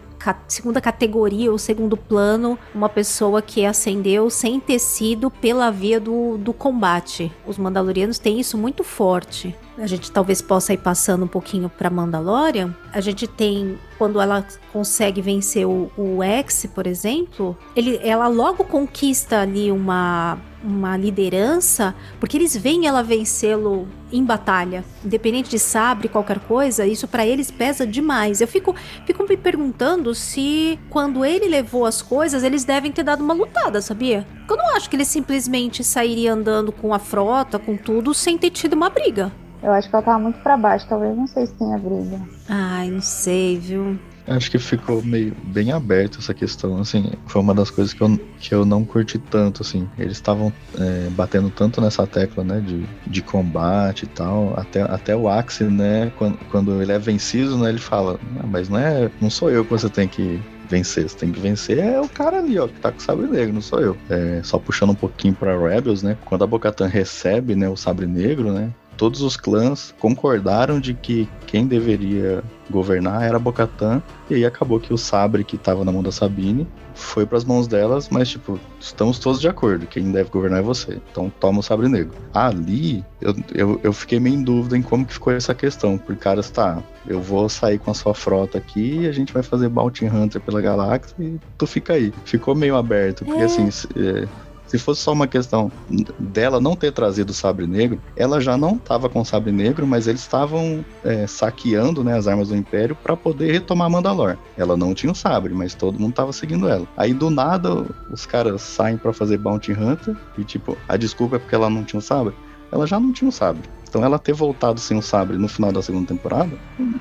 segunda categoria ou segundo plano, uma pessoa que ascendeu sem ter sido pela via do, do combate. Os Mandalorianos têm isso muito forte. A gente talvez possa ir passando um pouquinho para Mandalorian. A gente tem quando ela consegue vencer o, o X, por exemplo, ele, ela logo conquista ali uma uma liderança, porque eles veem ela vencê-lo em batalha, independente de sabre, qualquer coisa, isso para eles pesa demais. Eu fico, fico me perguntando se quando ele levou as coisas, eles devem ter dado uma lutada, sabia? Eu não acho que ele simplesmente sairia andando com a frota, com tudo, sem ter tido uma briga. Eu acho que ela tava muito para baixo, talvez não sei se tenha briga. Ai, não sei, viu? Acho que ficou meio bem aberto essa questão, assim, foi uma das coisas que eu, que eu não curti tanto, assim. Eles estavam é, batendo tanto nessa tecla, né, de, de combate e tal, até, até o Axe, né, quando, quando ele é vencido, né, ele fala, ah, mas não é, não sou eu que você tem que vencer. Você tem que vencer é o cara ali, ó, que tá com o sabre negro, não sou eu. É, só puxando um pouquinho pra Rebels, né? Quando a Bocatan recebe, né, o sabre negro, né? Todos os clãs concordaram de que quem deveria governar era Bocatan, e aí acabou que o sabre que estava na mão da Sabine foi para as mãos delas, mas tipo, estamos todos de acordo, quem deve governar é você, então toma o sabre negro. Ali, eu, eu, eu fiquei meio em dúvida em como que ficou essa questão, porque caras, tá, eu vou sair com a sua frota aqui e a gente vai fazer Bounty Hunter pela galáxia e tu fica aí. Ficou meio aberto, porque é. assim, é, se fosse só uma questão dela não ter trazido o sabre negro, ela já não estava com o sabre negro, mas eles estavam é, saqueando né, as armas do Império para poder retomar Mandalor. Ela não tinha o sabre, mas todo mundo estava seguindo ela. Aí do nada os caras saem para fazer Bounty Hunter e tipo, a desculpa é porque ela não tinha o sabre. Ela já não tinha o sabre. Então ela ter voltado sem o sabre no final da segunda temporada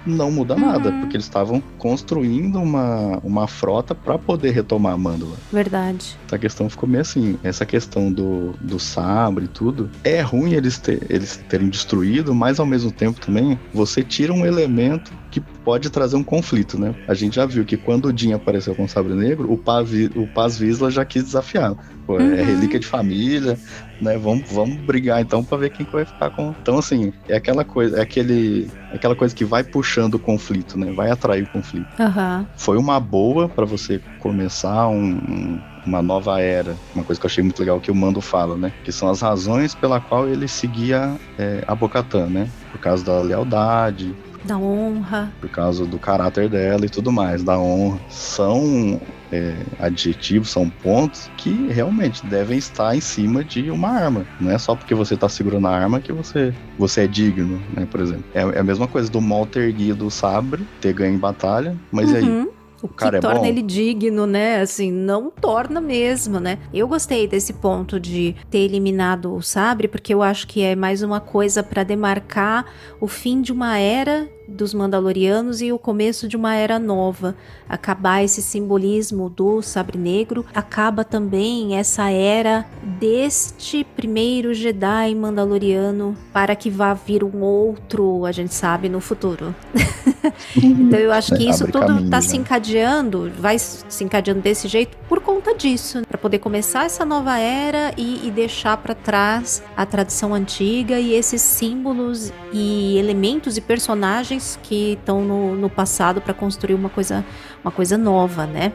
não muda uhum. nada, porque eles estavam construindo uma, uma frota para poder retomar a Mandalor. Verdade. A questão ficou meio assim, essa questão do, do sabre e tudo, é ruim eles, ter, eles terem destruído, mas ao mesmo tempo também você tira um elemento que pode trazer um conflito, né? A gente já viu que quando o Jin apareceu com o Sabre Negro, o Paz, o Paz Visla já quis desafiar. Pô, é uhum. É relíquia de família, né? Vamos, vamos brigar então para ver quem que vai ficar com. Então, assim, é aquela coisa, é aquele, é aquela coisa que vai puxando o conflito, né? Vai atrair o conflito. Uhum. Foi uma boa para você começar um, um uma nova era. Uma coisa que eu achei muito legal que o Mando fala, né? Que são as razões pela qual ele seguia é, a Bocatã, né? Por causa da lealdade, da honra. Por causa do caráter dela e tudo mais, da honra. São é, adjetivos, são pontos que realmente devem estar em cima de uma arma. Não é só porque você está segurando a arma que você, você é digno, né? Por exemplo. É, é a mesma coisa do mal ter guido o sabre, ter ganho em batalha, mas uhum. aí? O que é torna bom. ele digno, né? Assim, não torna mesmo, né? Eu gostei desse ponto de ter eliminado o sabre, porque eu acho que é mais uma coisa para demarcar o fim de uma era dos Mandalorianos e o começo de uma era nova. Acabar esse simbolismo do sabre negro, acaba também essa era deste primeiro Jedi Mandaloriano para que vá vir um outro, a gente sabe, no futuro. então eu acho que isso tudo está se né? encadeando, vai se encadeando desse jeito por conta disso, para poder começar essa nova era e, e deixar para trás a tradição antiga e esses símbolos e elementos e personagens personagens que estão no, no passado para construir uma coisa, uma coisa nova, né?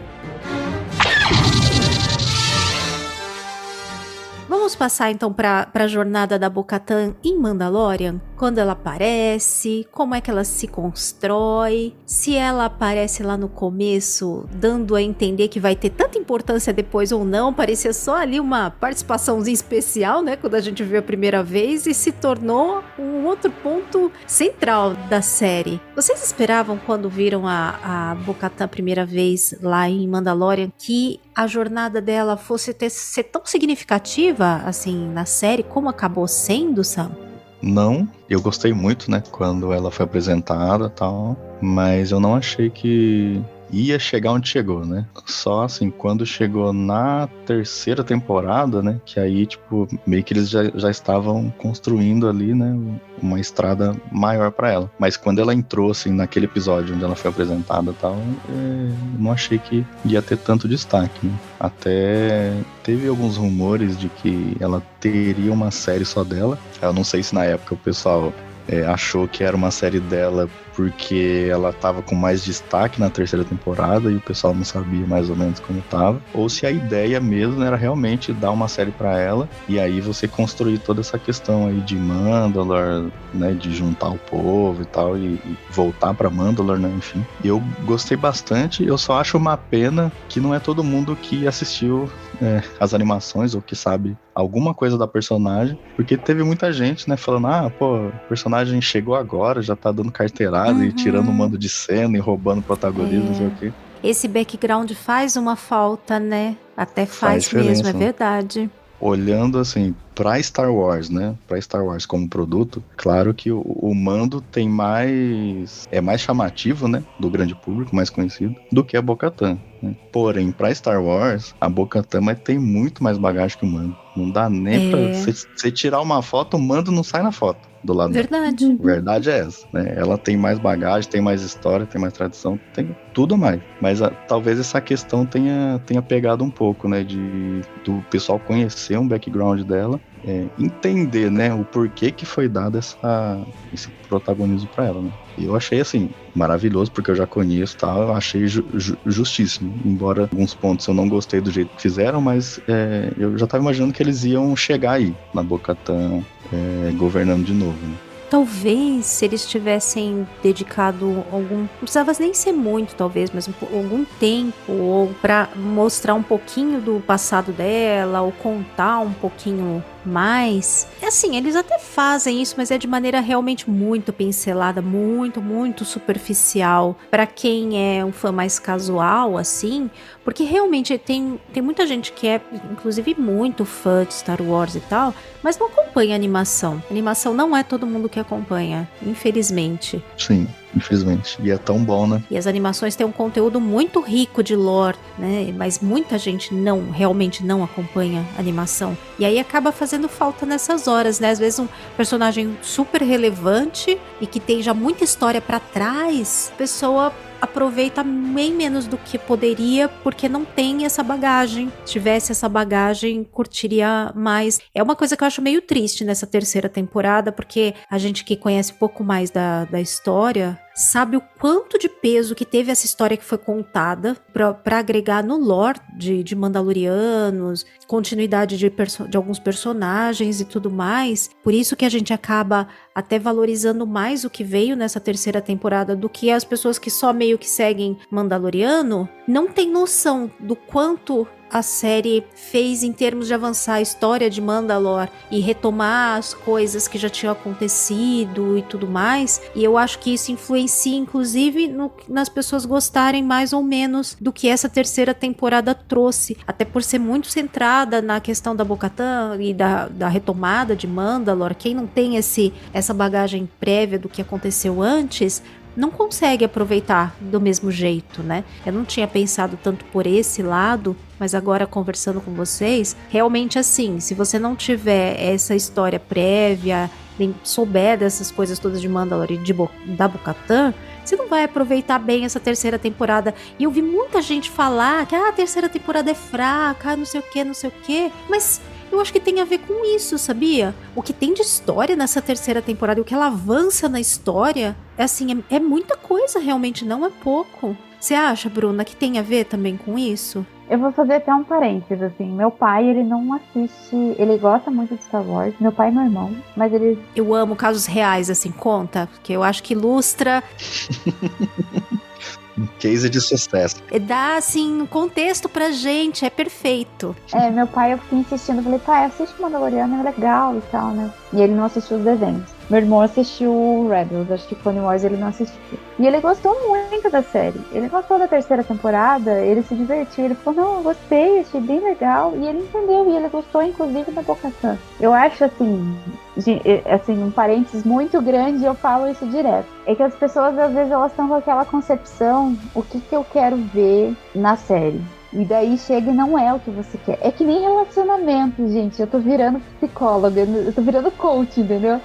Vamos passar então para a jornada da Bocatan em Mandalorian? Quando ela aparece, como é que ela se constrói, se ela aparece lá no começo, dando a entender que vai ter tanta importância depois ou não, parecia só ali uma participaçãozinha especial, né? Quando a gente viu a primeira vez e se tornou um outro ponto central da série. Vocês esperavam quando viram a, a Bocatan a primeira vez lá em Mandalorian que a jornada dela fosse ter, ser tão significativa assim na série como acabou sendo, Sam? não. Eu gostei muito, né, quando ela foi apresentada tal, mas eu não achei que ia chegar onde chegou, né? Só assim, quando chegou na terceira temporada, né? Que aí, tipo, meio que eles já, já estavam construindo ali, né? Uma estrada maior para ela. Mas quando ela entrou, assim, naquele episódio onde ela foi apresentada e tal, é, não achei que ia ter tanto destaque, né? Até teve alguns rumores de que ela teria uma série só dela. Eu não sei se na época o pessoal é, achou que era uma série dela porque ela tava com mais destaque na terceira temporada e o pessoal não sabia mais ou menos como tava, ou se a ideia mesmo era realmente dar uma série para ela e aí você construir toda essa questão aí de Mandalor, né, de juntar o povo e tal e, e voltar para Mandalor, né, enfim. Eu gostei bastante, eu só acho uma pena que não é todo mundo que assistiu é, as animações ou que sabe alguma coisa da personagem, porque teve muita gente, né, falando, ah, pô, o personagem chegou agora, já tá dando carteirada uhum. e tirando o mando de cena e roubando protagonismo, é. não sei o quê. Esse background faz uma falta, né? Até faz, faz mesmo, é verdade. Olhando assim para Star Wars, né? Para Star Wars como produto, claro que o, o, mando tem mais é mais chamativo, né, do grande público, mais conhecido, do que a Bo-Katan. Né? Porém, para Star Wars, a Bo-Katan tem muito mais bagagem que o mando. Não dá nem é. para você tirar uma foto, o mando não sai na foto do lado Verdade. Dela. Verdade é essa, né? Ela tem mais bagagem, tem mais história, tem mais tradição, tem tudo mais. Mas a, ah, talvez essa questão tenha, tenha pegado um pouco, né? De do pessoal conhecer um background dela, é, entender, né? O porquê que foi dado essa, esse protagonismo para ela, né? Eu achei assim maravilhoso porque eu já conheço, tal. Eu achei ju ju justíssimo, embora alguns pontos eu não gostei do jeito que fizeram, mas é, eu já estava imaginando que eles iam chegar aí na Bocatã é, governando de novo. Né? Talvez se eles tivessem dedicado algum. Não precisava nem ser muito, talvez, mas um, algum tempo, ou para mostrar um pouquinho do passado dela, ou contar um pouquinho mais. É assim, eles até fazem isso, mas é de maneira realmente muito pincelada, muito, muito superficial. Para quem é um fã mais casual, assim, porque realmente tem, tem muita gente que é, inclusive, muito fã de Star Wars e tal, mas não acompanha animação. animação não é todo mundo que acompanha, infelizmente. Sim infelizmente. E é tão bom, né? E as animações têm um conteúdo muito rico de lore, né? Mas muita gente não, realmente não acompanha animação. E aí acaba fazendo falta nessas horas, né? Às vezes um personagem super relevante e que tem já muita história para trás, a pessoa aproveita bem menos do que poderia porque não tem essa bagagem. Se tivesse essa bagagem, curtiria mais. É uma coisa que eu acho meio triste nessa terceira temporada, porque a gente que conhece um pouco mais da, da história sabe o quanto de peso que teve essa história que foi contada para agregar no lore de, de Mandalorianos, continuidade de, de alguns personagens e tudo mais. Por isso que a gente acaba até valorizando mais o que veio nessa terceira temporada do que as pessoas que só meio que seguem Mandaloriano não tem noção do quanto a série fez em termos de avançar a história de Mandalor e retomar as coisas que já tinham acontecido e tudo mais. E eu acho que isso influencia, inclusive, no, nas pessoas gostarem mais ou menos do que essa terceira temporada trouxe. Até por ser muito centrada na questão da Bocatã e da, da retomada de Mandalor. Quem não tem esse, essa bagagem prévia do que aconteceu antes não consegue aproveitar do mesmo jeito, né? Eu não tinha pensado tanto por esse lado, mas agora conversando com vocês, realmente assim, se você não tiver essa história prévia, nem souber dessas coisas todas de Mandalore e de Bo da Bocatã, você não vai aproveitar bem essa terceira temporada. E eu vi muita gente falar que ah, a terceira temporada é fraca, não sei o que, não sei o que, mas eu acho que tem a ver com isso, sabia? O que tem de história nessa terceira temporada e o que ela avança na história, é assim, é, é muita coisa realmente, não é pouco. Você acha, Bruna, que tem a ver também com isso? Eu vou fazer até um parênteses, assim. Meu pai, ele não assiste. Ele gosta muito de Star Wars. Meu pai e meu irmão. Mas ele. Eu amo casos reais, assim, conta. Porque eu acho que ilustra. um case de sucesso. Dá, assim, um contexto pra gente, é perfeito. É, meu pai, eu fiquei insistindo, falei, pai, assiste Mandaloriano, é legal e tal, né? E ele não assistiu os desenhos. Meu irmão assistiu Rebels, acho que Clone Wars ele não assistiu. E ele gostou muito da série. Ele gostou da terceira temporada, ele se divertiu. Ele falou, não, eu gostei, achei bem legal. E ele entendeu, e ele gostou, inclusive, da Boca Eu acho, assim, assim, um parênteses muito grande, eu falo isso direto. É que as pessoas, às vezes, elas estão com aquela concepção, o que, que eu quero ver na série. E daí chega e não é o que você quer. É que nem relacionamento, gente. Eu tô virando psicóloga, eu tô virando coach, entendeu?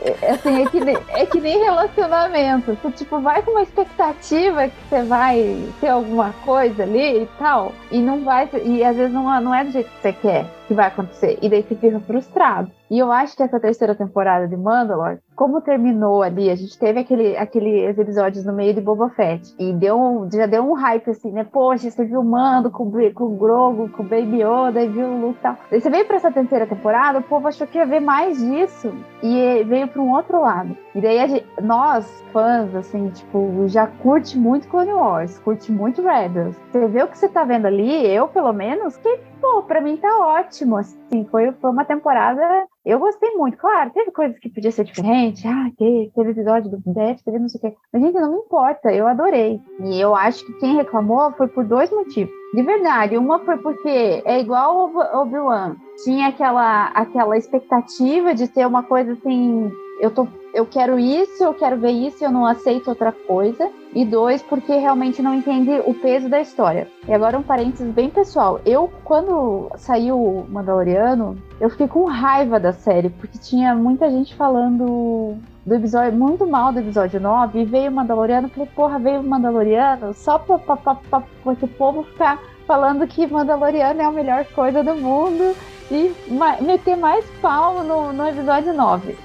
É, é, assim, é, que nem, é que nem relacionamento. Tu, tipo, vai com uma expectativa que você vai ter alguma coisa ali e tal, e não vai, e às vezes não, não é do jeito que você quer que vai acontecer. E daí você fica frustrado. E eu acho que essa terceira temporada de Mandalore, como terminou ali, a gente teve aquele, aqueles episódios no meio de Boba Fett. E deu, já deu um hype assim, né? Poxa, você viu o Mando com, com o Grogu, com o Baby Yoda, e viu o Luke e tal. Daí você veio pra essa terceira temporada, o povo achou que ia ver mais disso. E veio pra um outro lado. E daí gente, nós, fãs, assim, tipo, já curte muito Clone Wars, curte muito Rebels. Você vê o que você tá vendo ali, eu pelo menos, que pô, pra mim tá ótimo, assim, foi, foi uma temporada, eu gostei muito, claro, teve coisas que podia ser diferente, ah, teve, teve episódio do Death, teve não sei o que, mas gente, não me importa, eu adorei, e eu acho que quem reclamou foi por dois motivos, de verdade, uma foi porque é igual o Obi-Wan, tinha aquela, aquela expectativa de ter uma coisa assim, eu tô eu quero isso, eu quero ver isso, eu não aceito outra coisa. E dois, porque realmente não entende o peso da história. E agora um parênteses bem pessoal. Eu, quando saiu o Mandaloriano, eu fiquei com raiva da série, porque tinha muita gente falando do episódio, muito mal do episódio 9, e veio o Mandaloriano, falei, porra, veio o Mandaloriano, só pra, pra, pra, pra, pra o povo ficar falando que Mandaloriano é a melhor coisa do mundo e meter mais pau no, no episódio 9.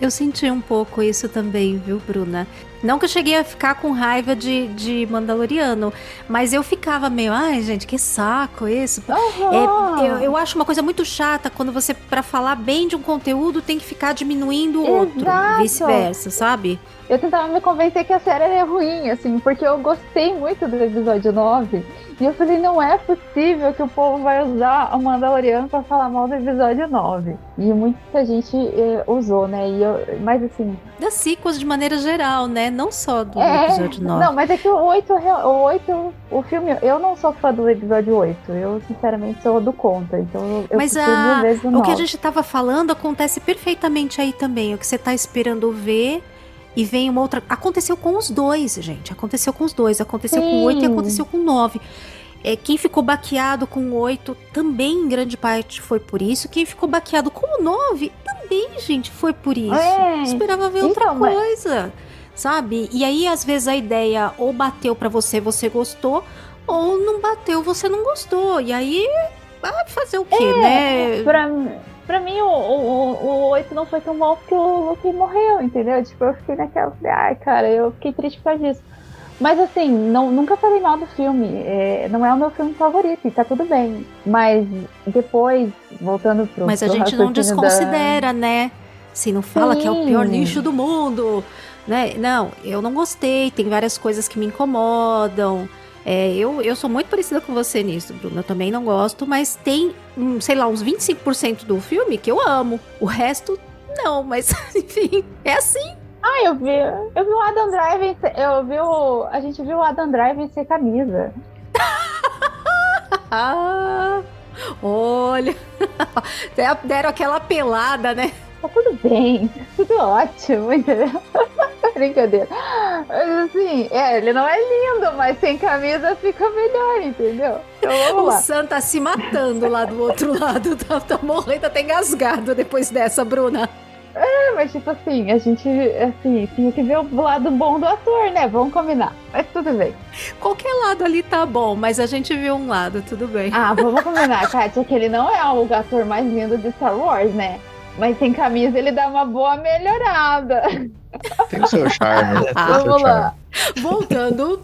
Eu senti um pouco isso também, viu, Bruna? Não que eu cheguei a ficar com raiva de, de Mandaloriano, mas eu ficava meio, ai, gente, que saco isso. Uhum. É, eu, eu, acho uma coisa muito chata quando você, para falar bem de um conteúdo, tem que ficar diminuindo o outro, vice-versa, sabe? Eu tentava me convencer que a série era ruim, assim, porque eu gostei muito do episódio 9. E eu falei, não é possível que o povo vai usar o Mandaloriano para falar mal do episódio 9. E muita gente eh, usou, né? E eu, mas assim. Das sequels de maneira geral, né? Não só do é, episódio 9. Não, mas é que o 8, o 8, o filme, eu não sou fã do episódio 8. Eu, sinceramente, sou do conta. Então eu Mas a, o que a gente tava falando acontece perfeitamente aí também. O que você tá esperando ver e vem uma outra. Aconteceu com os dois, gente. Aconteceu com os dois. Aconteceu Sim. com oito e aconteceu com nove. É, quem ficou baqueado com oito também, em grande parte, foi por isso. Quem ficou baqueado com nove também, gente, foi por isso. É. Esperava ver outra então, coisa, mas... sabe? E aí, às vezes, a ideia ou bateu para você, você gostou, ou não bateu, você não gostou. E aí, vai fazer o quê, é, né? Pra, pra mim, o, o, o 8 não foi tão bom porque o Luke morreu, entendeu? Tipo, eu fiquei naquela. Ai, cara, eu fiquei triste por causa disso. Mas assim, não, nunca falei mal do filme. É, não é o meu filme favorito e tá tudo bem. Mas depois, voltando pro. Mas a gente não desconsidera, da... né? Se não fala Sim. que é o pior lixo do mundo. Né? Não, eu não gostei, tem várias coisas que me incomodam. É, eu, eu sou muito parecida com você nisso, Bruno. Eu também não gosto, mas tem, sei lá, uns 25% do filme que eu amo. O resto, não, mas enfim, é assim. Ah, eu vi. Eu vi o Adam Driver. Eu vi o. A gente viu o Adam Driver sem camisa. olha. Deram aquela pelada, né? Tá tudo bem, tudo ótimo, entendeu? Brincadeira. Mas assim, é, ele não é lindo, mas sem camisa fica melhor, entendeu? Então o. Sam tá se matando lá do outro lado, tá, tá morrendo até engasgado depois dessa, Bruna. É, mas tipo assim, a gente assim, tinha que ver o lado bom do ator, né? Vamos combinar. Mas tudo bem. Qualquer lado ali tá bom, mas a gente viu um lado, tudo bem. Ah, vamos combinar, Kátia, que ele não é o ator mais lindo de Star Wars, né? Mas sem camisa ele dá uma boa melhorada. Tem o seu charme, né? Ah, vamos lá. Voltando.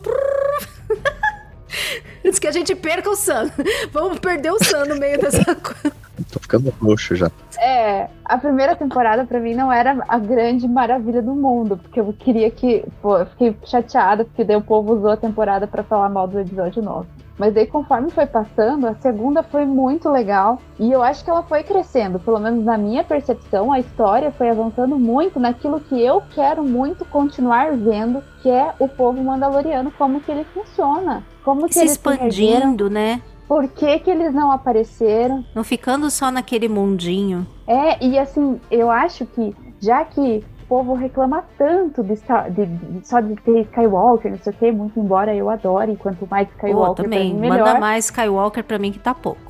Antes que a gente perca o Sam. Vamos perder o Sam no meio dessa coisa. Tô ficando roxo já. É, a primeira temporada pra mim não era a grande maravilha do mundo, porque eu queria que. Pô, eu fiquei chateada, porque daí o povo usou a temporada pra falar mal do episódio 9. Mas daí, conforme foi passando, a segunda foi muito legal. E eu acho que ela foi crescendo. Pelo menos na minha percepção, a história foi avançando muito naquilo que eu quero muito continuar vendo, que é o povo mandaloriano, como que ele funciona. Como que Se eles expandindo, né? Por que, que eles não apareceram? Não ficando só naquele mundinho. É, e assim, eu acho que, já que o povo reclama tanto de, de- de- só de ter Skywalker, não sei o que, muito embora eu adore, e quanto mais Skywalker pra também. mim, melhor. Manda mais Skywalker pra mim que tá pouco.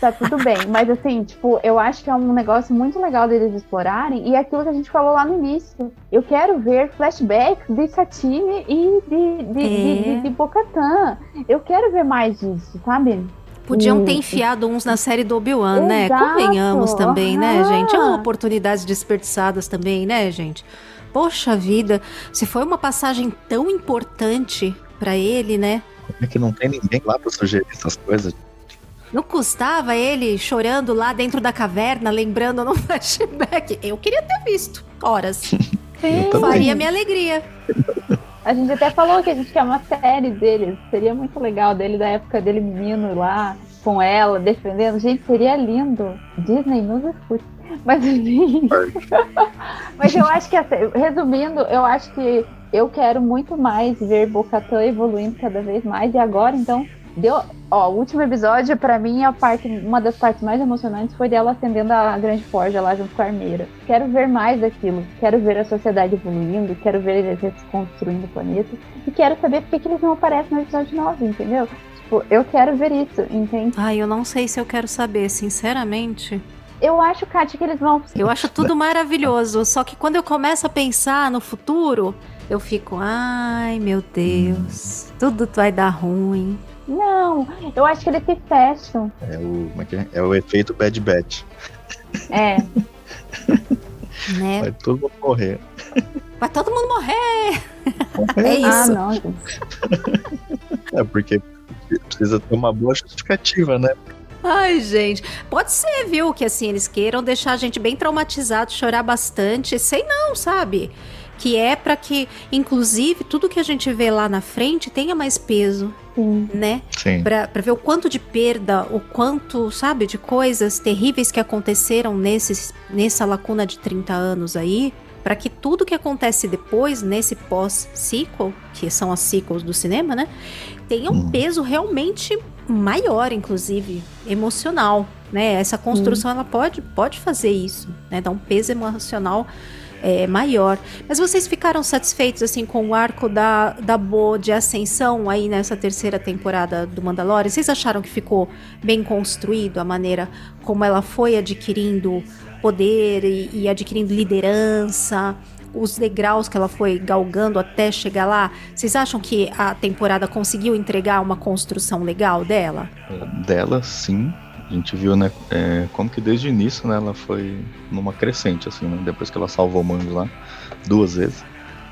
Tá tudo bem, mas assim, tipo, eu acho que é um negócio muito legal deles explorarem e é aquilo que a gente falou lá no início. Eu quero ver flashbacks de Satine e de, de, de, de, É. de Bo-Katan. Eu quero ver mais disso, sabe? Podiam ter enfiado uns na série do Obi-Wan, né? Convenhamos também, né, aham. gente? Ah, oportunidades desperdiçadas também, né, gente? Poxa vida, se foi uma passagem tão importante pra ele, né? Como é que não tem ninguém lá pra sugerir essas coisas? Não custava ele chorando lá dentro da caverna, lembrando no flashback. Eu queria ter visto. Horas. Sim. também. Faria minha alegria. A gente até falou que a gente quer uma série deles. Seria muito legal dele da época dele menino lá com ela defendendo. Gente, seria lindo. Disney nos escute. Mas enfim. Mas eu acho que assim, resumindo, eu acho que eu quero muito mais ver Bocatã evoluindo cada vez mais e agora então deu, ó, o último episódio pra mim a parte, uma das partes mais emocionantes foi dela acendendo a grande forja lá junto com a armeira. Quero ver mais daquilo, quero ver a sociedade evoluindo, quero ver eles reconstruindo o planeta e quero saber por que, que eles não aparecem no episódio 9, entendeu? Tipo, eu quero ver isso, entende? Ai, eu não sei se eu quero saber, sinceramente. Eu acho, Kátia, que eles vão Eu acho tudo maravilhoso, só que quando eu começo a pensar no futuro, eu fico, ai meu Deus, tudo vai dar ruim. Não, eu acho que eles se fecham. É o, como é, que é? é o efeito Bad Batch. É, Né? Vai todo mundo morrer. Vai todo mundo morrer! É isso. ah, não. É porque precisa ter uma boa justificativa, né? Ai, gente. Pode ser, viu, que assim, eles queiram deixar a gente bem traumatizado, chorar bastante. Sei não, sabe? Que é pra que, inclusive, tudo que a gente vê lá na frente tenha mais peso, Sim. né? Sim. Pra, pra ver o quanto de perda, o quanto, sabe, de coisas terríveis que aconteceram nesses, nessa lacuna de 30 anos aí. Pra que tudo que acontece depois, nesse pós-sequel, que são as sequels do cinema, né? Tenha um Hum. peso realmente maior, inclusive, emocional, né? Essa construção, ela pode, pode fazer isso, né? Dar um peso emocional é, maior. Mas vocês ficaram satisfeitos, assim, com o arco da, da Bo de ascensão aí nessa terceira temporada do Mandalorian? Vocês acharam que ficou bem construído a maneira como ela foi adquirindo poder e, e adquirindo liderança? Os degraus que ela foi galgando até chegar lá, vocês acham que a temporada conseguiu entregar uma construção legal dela? Dela, sim. A gente viu, né, é, como que desde o início, né, ela foi numa crescente, assim, né, depois que ela salvou o Manjo lá, duas vezes,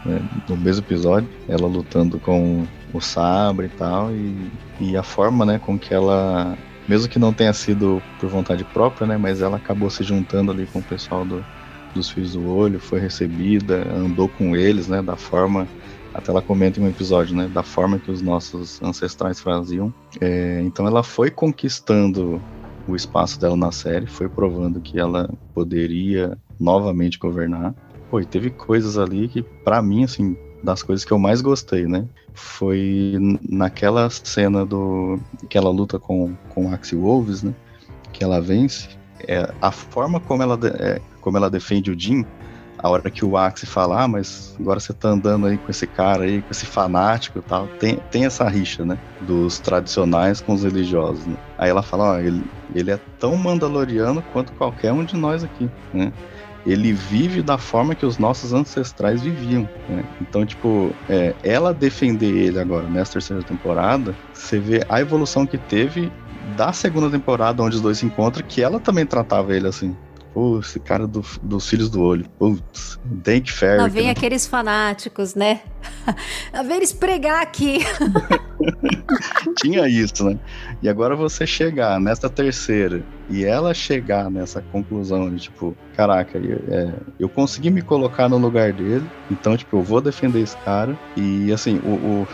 né, no mesmo episódio, ela lutando com o sabre e tal, e, e a forma, né, com que ela, mesmo que não tenha sido por vontade própria, né, mas ela acabou se juntando ali com o pessoal do, dos Fios do Olho, foi recebida, andou com eles, né, da forma, até ela comenta em um episódio, né, da forma que os nossos ancestrais faziam, é, então ela foi conquistando o espaço dela na série, foi provando que ela poderia novamente governar. Pô, e teve coisas ali que, pra mim, assim, das coisas que eu mais gostei, né? Foi naquela cena do que ela luta com, com Axie Wolves, né? Que ela vence. É, a forma como ela, é, como ela defende o Jin, a hora que o Axie fala, ah, mas agora você tá andando aí com esse cara aí, com esse fanático e tal, tem, tem essa rixa, né? Dos tradicionais com os religiosos, né? Aí ela fala, ó, ele, ele é tão mandaloriano quanto qualquer um de nós aqui, né? Ele vive da forma que os nossos ancestrais viviam, né? Então, tipo, é, ela defender ele agora nessa terceira temporada, você vê a evolução que teve da segunda temporada, onde os dois se encontram, que ela também tratava ele assim. Pô, esse cara do, dos Filhos do Olho. Putz, Dank Ferry. Lá vem aqueles fanáticos, né? Lá vem eles pregar aqui. Tinha isso, né? E agora você chegar nessa terceira e ela chegar nessa conclusão de tipo, caraca, eu, é, eu consegui me colocar no lugar dele, então, tipo, eu vou defender esse cara. E assim, o, o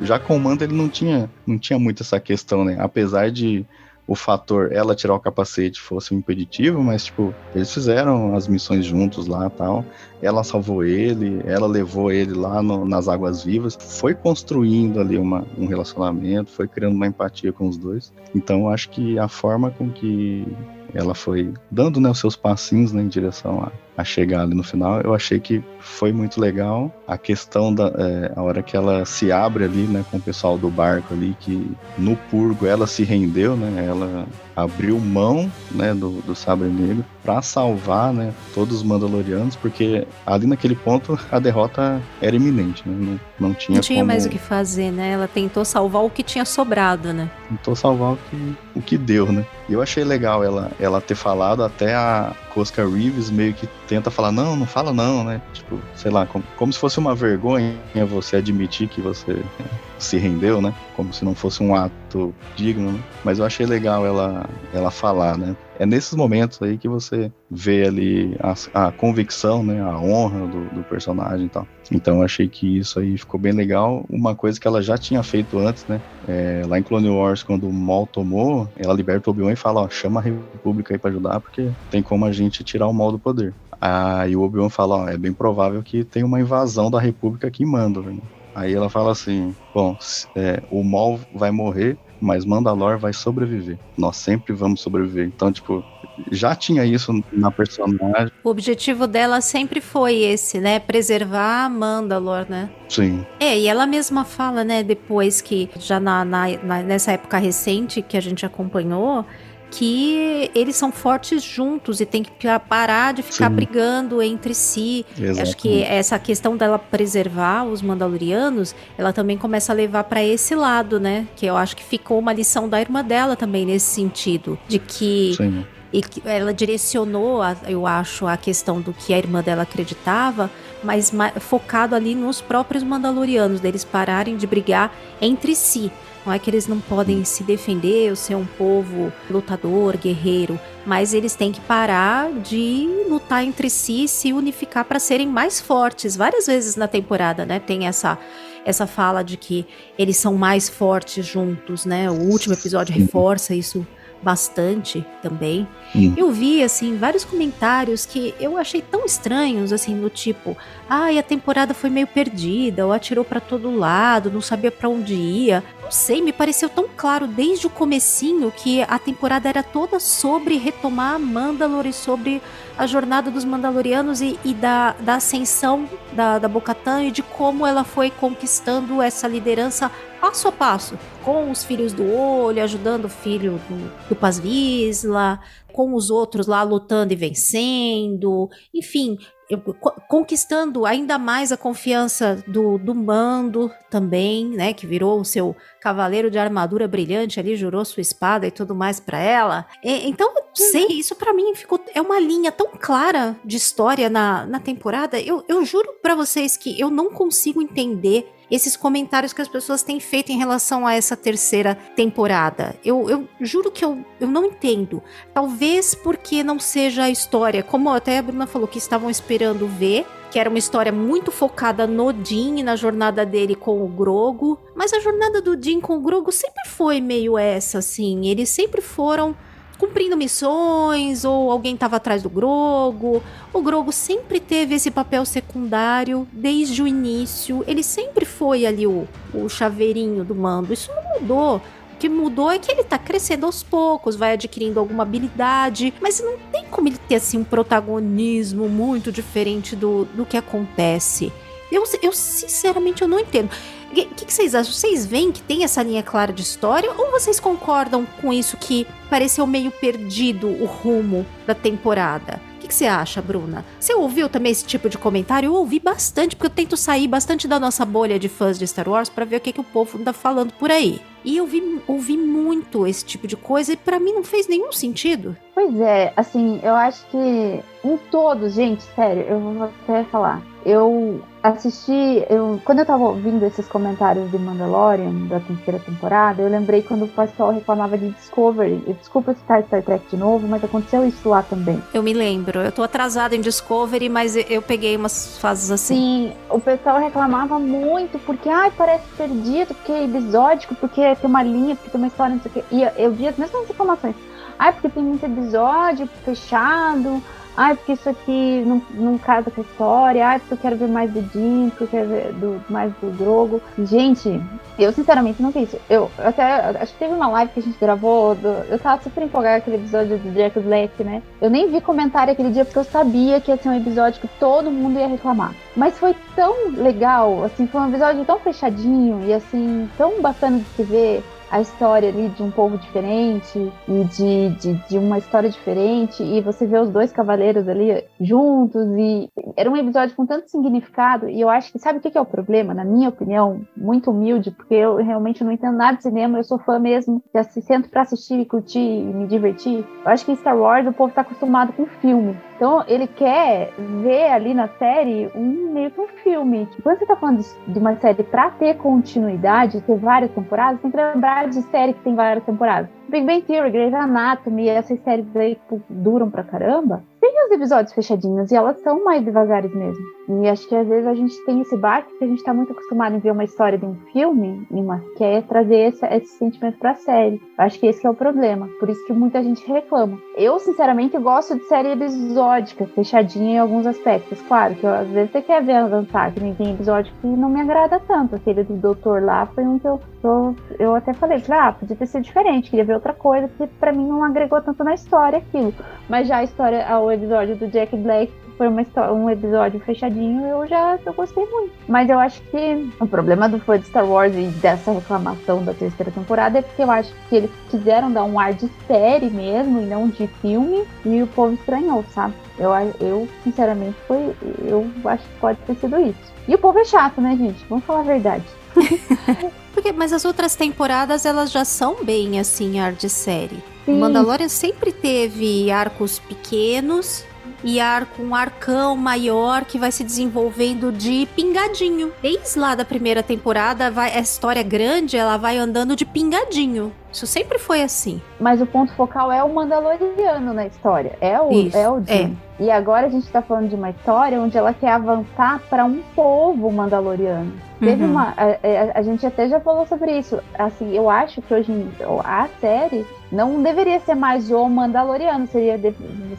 já com o Mando ele não tinha, não tinha muito essa questão, né? Apesar de o fator ela tirar o capacete fosse um impeditivo, mas tipo, eles fizeram as missões juntos lá tal. Ela salvou ele, ela levou ele lá no, nas águas vivas, foi construindo ali uma, um relacionamento, foi criando uma empatia com os dois. Então acho que a forma com que ela foi dando né, os seus passinhos né, em direção a, a, chegar ali no final. Eu achei que foi muito legal. A questão da é, a hora que ela se abre ali né, com o pessoal do barco ali, que no purgo ela se rendeu, né? Ela abriu mão né, do, do Sabre Negro para salvar né, todos os Mandalorianos, porque ali naquele ponto a derrota era iminente, né? não, não tinha Não tinha como... mais o que fazer, né? Ela tentou salvar o que tinha sobrado, né? Tentou salvar o que, o que deu, né? E eu achei legal ela, ela ter falado, até a Cosca Reeves meio que tenta falar, não, não fala não, né? Tipo, sei lá, como, como se fosse uma vergonha você admitir que você se rendeu, né? Como se não fosse um ato digno, né? Mas eu achei legal ela, ela falar, né? É nesses momentos aí que você vê ali a, a convicção, né? A honra do, do, personagem e tal. Então achei que isso aí ficou bem legal. Uma coisa que ela já tinha feito antes, né? É, lá em Clone Wars, quando o Maul tomou, ela liberta o Obi-Wan e fala, ó, chama a República aí pra ajudar, porque tem como a gente tirar o Maul do poder. Aí o Obi-Wan fala, ó, é bem provável que tenha uma invasão da República aqui em né? Aí ela fala assim: Bom, é, o Maul vai morrer, mas Mandalor vai sobreviver. Nós sempre vamos sobreviver. Então, tipo, já tinha isso na personagem. O objetivo dela sempre foi esse, né? Preservar Mandalor, né? Sim. É, e ela mesma fala, né, depois que, já na, na, na nessa época recente que a gente acompanhou, que eles são fortes juntos e tem que parar de ficar Sim. brigando entre si. Acho que essa questão dela preservar os Mandalorianos, ela também começa a levar para esse lado, né? Que eu acho que ficou uma lição da irmã dela também nesse sentido, de que Sim e ela direcionou, eu acho, a questão do que a irmã dela acreditava, mas focado ali nos próprios Mandalorianos, deles pararem de brigar entre si. Não é que eles não podem se defender ou ser um povo lutador, guerreiro, mas eles têm que parar de lutar entre si e se unificar para serem mais fortes. Várias vezes na temporada, né? Tem essa essa fala de que eles são mais fortes juntos, né? O último episódio reforça isso bastante também. Hum. Eu vi, assim, vários comentários que eu achei tão estranhos, assim, do tipo, ai, ah, a temporada foi meio perdida, ou atirou para todo lado, não sabia para onde ia. Não sei, me pareceu tão claro desde o comecinho que a temporada era toda sobre retomar Mandalor e sobre a jornada dos Mandalorianos e, e da, da ascensão da, da Bocatan e de como ela foi conquistando essa liderança passo a passo, com os filhos do olho, ajudando o filho do, do Paz Vizsla, com os outros lá lutando e vencendo, enfim, conquistando ainda mais a confiança do, do Mando também, né, que virou o seu cavaleiro de armadura brilhante ali, jurou sua espada e tudo mais para ela. E, então, sei, isso para mim ficou é uma linha tão clara de história na, na temporada. Eu, eu juro para vocês que eu não consigo entender esses comentários que as pessoas têm feito em relação a essa terceira temporada. Eu, eu juro que eu, eu não entendo. Talvez porque não seja a história, como até a Bruna falou, que estavam esperando ver que era uma história muito focada no e na jornada dele com o Grogo. Mas a jornada do Dean com o Grogo sempre foi meio essa, assim. Eles sempre foram cumprindo missões, ou alguém estava atrás do Grogo. O Grogo sempre teve esse papel secundário desde o início. Ele sempre foi ali o, o chaveirinho do mando. Isso não mudou. O que mudou é que ele tá crescendo aos poucos, vai adquirindo alguma habilidade, mas não tem como ele ter assim um protagonismo muito diferente do, do que acontece. Eu, eu sinceramente eu não entendo. O que, que, vocês acham? Vocês veem que tem essa linha clara de história ou vocês concordam com isso que pareceu meio perdido o rumo da temporada? O que, que você acha, Bruna? Você ouviu também esse tipo de comentário? Eu ouvi bastante, porque eu tento sair bastante da nossa bolha de fãs de Star Wars para ver o que, que o povo anda falando por aí. E eu vi, ouvi muito esse tipo de coisa e para mim não fez nenhum sentido. Pois é, assim, eu acho que em todos, gente, sério, eu vou até falar. Eu assisti, eu, quando eu tava ouvindo esses comentários de Mandalorian, da terceira temporada, eu lembrei quando o pessoal reclamava de Discovery. Desculpa citar Star Trek de novo, mas aconteceu isso lá também. Eu me lembro, eu tô atrasada em Discovery, mas eu peguei umas fases assim. Sim, o pessoal reclamava muito, porque, ai, parece perdido, porque é episódico, porque tem uma linha, porque tem uma história, não sei o quê. E eu vi as mesmas informações. Ai, porque tem muito episódio fechado, Ai, porque isso aqui não, não casa com a história. Ai, porque eu quero ver mais do Jim, porque eu quero ver do, mais do Drogo. Gente, eu sinceramente não vi isso. Eu até acho que teve uma live que a gente gravou. Do, eu tava super empolgada com aquele episódio do Jack Black, né? Eu nem vi comentário aquele dia porque eu sabia que ia ser um episódio que todo mundo ia reclamar. Mas foi tão legal, assim, foi um episódio tão fechadinho e assim, tão bacana de se ver a história ali de um povo diferente e de, de, de, uma história diferente, e você vê os dois cavaleiros ali juntos, e era um episódio com tanto significado, e eu acho que sabe o que é o problema, na minha opinião, muito humilde, porque eu realmente não entendo nada de cinema, eu sou fã mesmo, que sento para assistir curtir e me divertir. Eu acho que Star Wars o povo tá acostumado com filme. Então ele quer ver ali na série um meio que um filme. Quando você tá falando de uma série para ter continuidade, ter várias temporadas, tem que lembrar de série que tem várias temporadas. Big Bang Theory, Grey's Anatomy, essas séries aí que duram pra caramba, tem os episódios fechadinhos e elas são mais devagares mesmo. E acho que às vezes a gente tem esse barco que a gente tá muito acostumado em ver uma história de um filme, uma, quer trazer esse, esse sentimento pra série. Acho que esse é o problema. Por isso que muita gente reclama. Eu, sinceramente, gosto de série episódica, fechadinha em alguns aspectos. Claro que eu, às vezes você quer ver avançar, que nem tem episódio que não me agrada tanto. Aquele do Doutor lá foi um que eu, eu, eu até falei, ah, podia ter sido diferente, queria ver outra coisa, porque pra mim não agregou tanto na história aquilo. Mas já a história, o episódio do Jack Black foi uma história, um episódio fechadinho, eu já eu gostei muito. Mas eu acho que o problema do fã de Star Wars e dessa reclamação da terceira temporada é porque eu acho que eles quiseram dar um ar de série mesmo e não de filme, e o povo estranhou, sabe? Eu, eu sinceramente, foi. Eu acho que pode ter sido isso. E o povo é chato, né, gente? Vamos falar a verdade. Porque, mas as outras temporadas elas já são bem assim, ar de série. Sim. Mandalorian sempre teve arcos pequenos e arco, um arcão maior que vai se desenvolvendo de pingadinho. Desde lá da primeira temporada, vai, a história grande, ela vai andando de pingadinho. Isso sempre foi assim. Mas o ponto focal é o Mandaloriano na história. É o, Isso, é o Jim. É. E agora a gente tá falando de uma história onde ela quer avançar para um povo mandaloriano. Uhum. Teve uma. A, a, a, gente até já falou sobre isso. Assim, eu acho que hoje a série não deveria ser mais o Mandaloriano, seria de,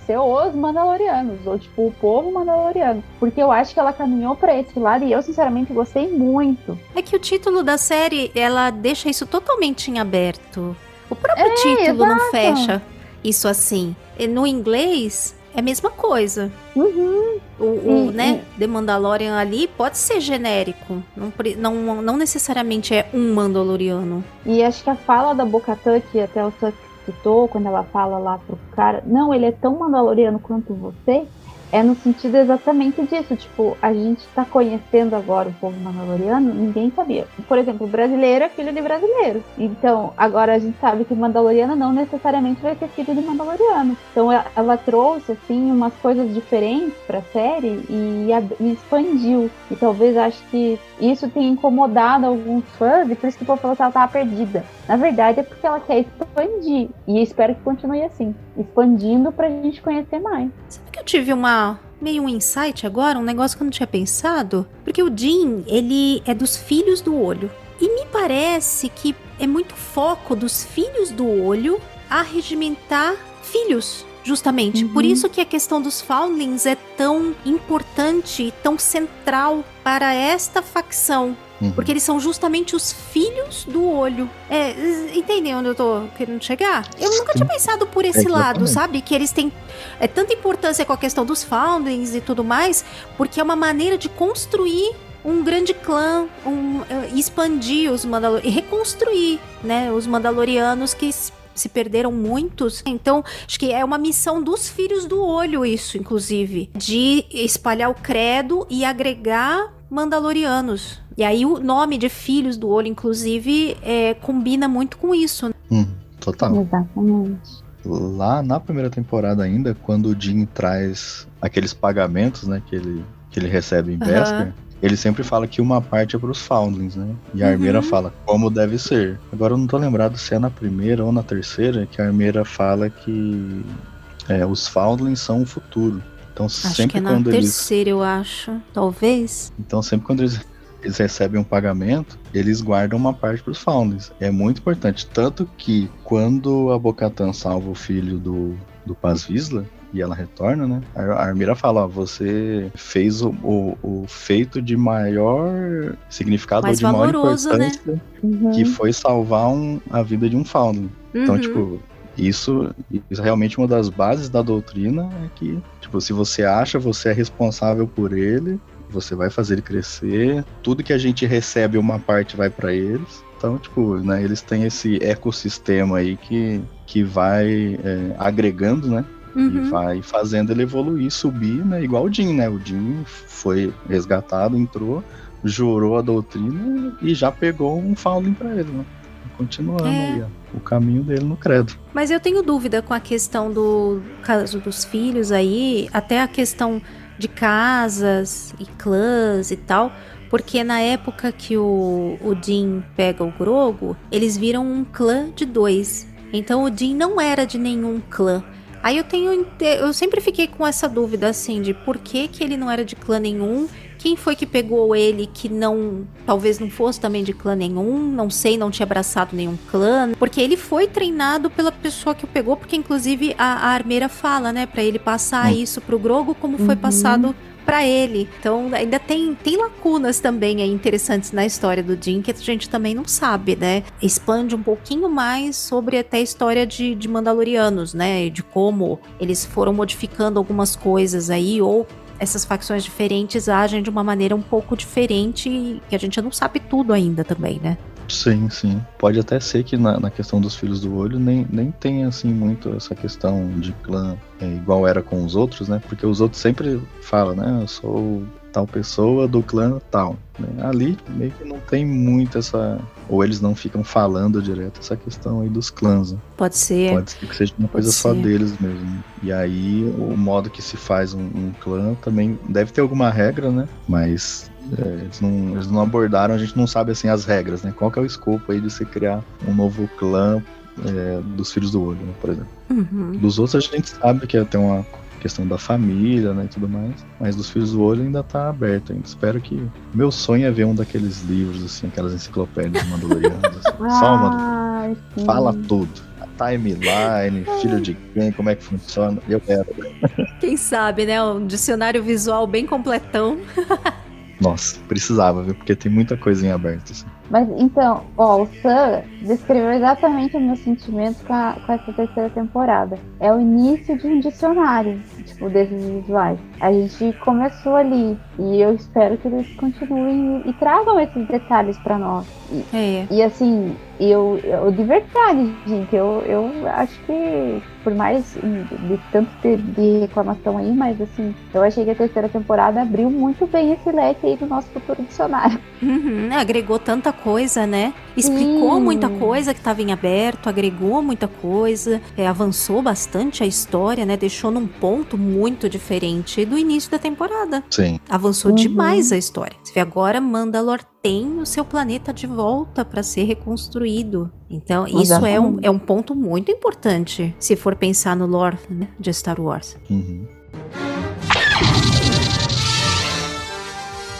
ser os Mandalorianos, ou tipo o povo Mandaloriano. Porque eu acho que ela caminhou para esse lado e eu, sinceramente, gostei muito. É que o título da série, ela deixa isso totalmente em aberto. O próprio é, título exato. não fecha isso assim. No inglês, é a mesma coisa. Uhum. O, o né, The Mandalorian ali pode ser genérico. Não, não, não necessariamente é um Mandaloriano. E acho que a fala da Bocatan, que até o Tuck citou, quando ela fala lá pro cara, não, ele é tão Mandaloriano quanto você, é no sentido exatamente disso. Tipo, a gente está conhecendo agora o povo mandaloriano, ninguém sabia. Por exemplo, brasileiro é filho de brasileiro. Então, agora a gente sabe que mandaloriano não necessariamente vai ser filho de mandaloriano. Então, ela trouxe, assim, umas coisas diferentes para a série e, e, expandiu. E talvez acho que isso tenha incomodado alguns fãs e por isso que o povo falou que ela estava perdida. Na verdade, é porque ela quer expandir. E espero que continue assim expandindo pra gente conhecer mais. Que eu tive uma meio um insight agora, um negócio que eu não tinha pensado? Porque o Jin, ele é dos filhos do olho. E me parece que é muito foco dos filhos do olho a regimentar filhos justamente. Uhum. Por isso que a questão dos Foundlings é tão importante e tão central para esta facção. Uhum. Porque eles são justamente os filhos do olho. É, entendem onde eu tô querendo chegar? Eu nunca tinha pensado por esse é lado, sabe? Que eles têm é, tanta importância com a questão dos foundings e tudo mais, porque é uma maneira de construir um grande clã, um, uh, expandir os Mandalorianos, reconstruir, né, os Mandalorianos que se perderam muitos. Então, acho que é uma missão dos filhos do olho, isso, inclusive, de espalhar o credo e agregar Mandalorianos. E aí o nome de Filhos do Olho, inclusive, é, combina muito com isso. Hum, total. Exatamente. Lá na primeira temporada ainda, quando o Jim traz aqueles pagamentos, né, que ele, que ele recebe em Beskar, ele sempre fala que uma parte é para os Foundlings, né? E a Armeira Uhum. fala como deve ser. Agora eu não tô lembrado se é na primeira ou na terceira que a Armeira fala que é, os Foundlings são o futuro. Então Acho sempre que é na quando eles terceira, eu acho. Talvez. então, sempre quando eles, eles recebem um pagamento, eles guardam uma parte para os Foundlings. É muito importante. Tanto que quando a Bocatan salva o filho do, do Paz Vizsla, e ela retorna, né? A Armira fala: ó, você fez o, o, o feito de maior significado Mais ou de maior valoroso, né? importância, Uhum. que foi salvar um- a vida de um Foundling. Então, Uhum. tipo, isso, isso é realmente uma das bases da doutrina é que, tipo, se você acha, você é responsável por ele, você vai fazer ele crescer, tudo que a gente recebe, uma parte vai para eles. Então, tipo, né, eles têm esse ecossistema aí que, que vai é, agregando, né? E Uhum. vai fazendo ele evoluir, subir, né? Igual o Jim, né? O Jim foi resgatado, entrou, jurou a doutrina e já pegou um Foundling pra ele, né? Continuando É. aí, ó, o caminho dele no credo. Mas eu tenho dúvida com a questão do caso dos filhos aí, até a questão de casas e clãs e tal, porque na época que o, o Jin pega o Grogo, eles viram um clã de dois. Então o Jin não era de nenhum clã. Aí eu tenho. Eu sempre fiquei com essa dúvida assim de por que, que ele não era de clã nenhum. Quem foi que pegou ele que não. Talvez não fosse também de clã nenhum, não sei, não tinha abraçado nenhum clã. Porque ele foi treinado pela pessoa que o pegou, porque inclusive a, a armeira fala, né, Pra ele passar Hum. isso pro Grogo, como foi Uhum. passado pra ele. Então ainda tem, tem lacunas também aí interessantes na história do Jin que a gente também não sabe, né? Expande um pouquinho mais sobre até a história de, de Mandalorianos, né? De como eles foram modificando algumas coisas aí ou essas facções diferentes agem de uma maneira um pouco diferente e que a gente não sabe tudo ainda também, né? Sim, sim. Pode até ser que na, na questão dos filhos do olho nem, nem tenha assim muito essa questão de clã é, igual era com os outros, né? Porque os outros sempre falam, né? Eu sou tal pessoa do clã tal. né? Ali meio que não tem muito essa. Ou eles não ficam falando direto essa questão aí dos clãs. né? Pode ser. Pode ser que seja uma coisa Pode só ser. deles mesmo. E aí o modo que se faz um, um clã também deve ter alguma regra, né? Mas é, eles, não, eles não abordaram, a gente não sabe assim as regras, né? Qual que é o escopo aí de se criar um novo clã é, dos filhos do olho, né, por exemplo. Uhum. Dos outros a gente sabe que tem uma questão da família, né, e tudo mais. Mas dos filhos do olho ainda tá aberto ainda. Espero que... Meu sonho é ver um daqueles livros, assim, aquelas enciclopédias mandalorianas. assim. Só uma sim. Fala tudo. A timeline, filho de quem, como é que funciona. Eu quero. Quem sabe, né? Um dicionário visual bem completão. Nossa, precisava, viu? Porque tem muita coisa em aberto. Assim. Mas então, ó, o Sam descreveu exatamente o meu sentimento com, a- com essa terceira temporada. É o início de um dicionário, tipo, desses visuais. A gente começou ali e eu espero que eles continuem e, e tragam esses detalhes pra nós. E, É. e assim, eu, eu de verdade, gente, eu, eu acho que por mais hum, de tanto de, de reclamação aí, mas assim, eu achei que a terceira temporada abriu muito bem esse leque aí do nosso futuro dicionário. Uhum, agregou tanta coisa, né? Explicou Sim. muita coisa que estava em aberto, agregou muita coisa, é, avançou bastante a história, né? Deixou num ponto muito diferente do início da temporada. Sim. Avançou Uhum. demais a história. Você vê agora Mandalor tem o seu planeta de volta para ser reconstruído. Então, isso é um, é um ponto muito importante se for pensar no lore né, de Star Wars. Uhum.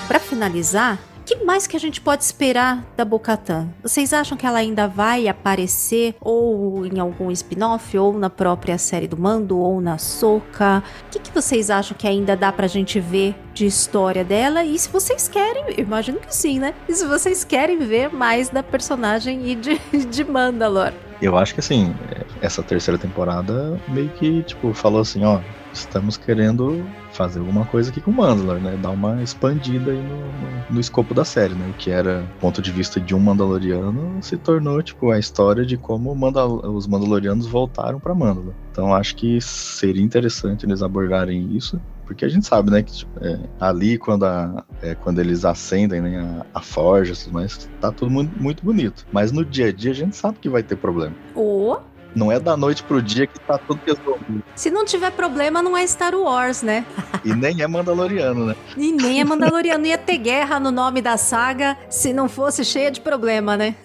Pra finalizar, que mais que a gente pode esperar da Bocatan? Vocês acham que ela ainda vai aparecer ou em algum spin-off, ou na própria série do Mando, ou na Soca? O que, que vocês acham que ainda dá pra gente ver de história dela? E se vocês querem, imagino que sim, né? E se vocês querem ver mais da personagem e de, de Mandalor? Eu acho que assim, essa terceira temporada meio que, tipo, falou assim, ó, estamos querendo fazer alguma coisa aqui com o Mandalor, né? Dar uma expandida aí no, no, no, escopo da série, né? O que era ponto de vista de um Mandaloriano se tornou, tipo, a história de como Mandal os Mandalorianos voltaram para Mandalor. Então acho que seria interessante eles abordarem isso. Porque a gente sabe, né, que tipo, é, ali quando, a, é, quando eles acendem né, a, a forja e tudo mais, tá tudo muito, bonito. Mas no dia a dia a gente sabe que vai ter problema. Ou não é da noite pro dia que tá tudo resolvido. Se não tiver problema, não é Star Wars, né? e nem é Mandaloriano, né? E nem é Mandaloriano. Ia ter guerra no nome da saga se não fosse cheia de problema, né?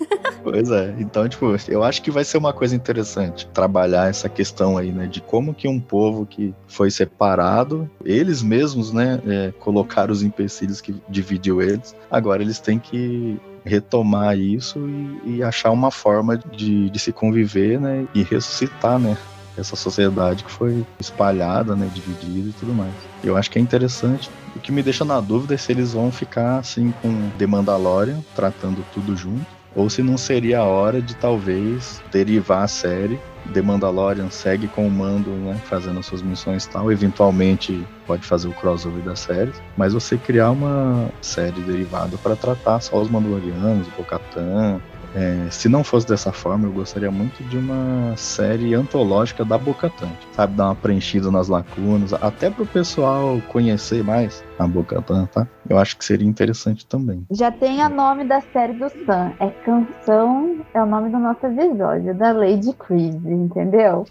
pois é. Então, tipo, eu acho que vai ser uma coisa interessante trabalhar essa questão aí, né? De como que um povo que foi separado, eles mesmos, né? É, colocaram os empecilhos que dividiu eles. Agora eles têm que retomar isso e, e achar uma forma de, de, se conviver, né? E ressuscitar, né? Essa sociedade que foi espalhada, né? Dividida e tudo mais. Eu acho que é interessante. O que me deixa na dúvida é se eles vão ficar assim com The Mandalorian, tratando tudo junto, ou se não seria a hora de talvez derivar a série The Mandalorian segue com o Mando, né, fazendo suas missões e tal. Eventualmente pode fazer o crossover das séries, mas você criar uma série derivada para tratar só os Mandalorianos, o Bo-Katan, é, se não fosse dessa forma, eu gostaria muito de uma série antológica da Bocatan, sabe? Dar uma preenchida nas lacunas, até para o pessoal conhecer mais a Bocatan, tá? Eu acho que seria interessante também. Já tem a nome da série do Sam, é Canção, é o nome do nosso episódio, da Lady Creed, entendeu?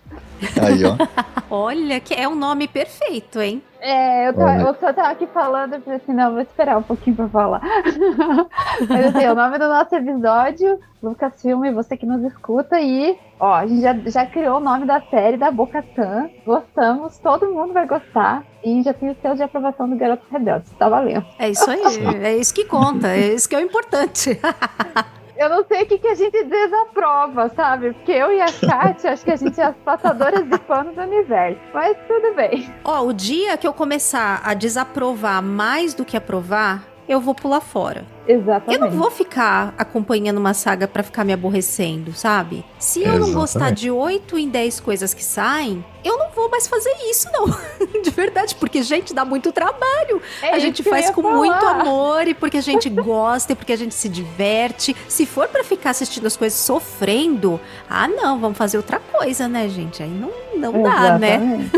Aí, ó. Olha, que é um nome perfeito, hein? É, eu, eu só tava aqui falando e falei assim, não, vou esperar um pouquinho pra falar. Mas assim, o nome do nosso episódio, Lucas Filme, você que nos escuta, e ó, a gente já, já criou o nome da série da Boca Tan. Gostamos, todo mundo vai gostar. E já tem o selo de aprovação do Garoto Rebelde. Tá valendo. É isso aí, é isso que conta, é isso que é o importante. eu não sei o que, que a gente desaprova, sabe? Porque eu e a Kátia, acho que a gente é as passadoras de pano do universo. Mas tudo bem. Ó, o dia que eu começar a desaprovar mais do que aprovar, eu vou pular fora. Exatamente. Eu não vou ficar acompanhando uma saga para ficar me aborrecendo, sabe? Se eu não gostar de 8 em 10 coisas que saem, eu não vou mais fazer isso, não. de verdade, porque, gente, dá muito trabalho. É a gente faz com falar. muito amor e porque a gente gosta e porque a gente se diverte. Se for para ficar assistindo as coisas sofrendo, ah, não, vamos fazer outra coisa, né, gente? Aí não, não dá, né?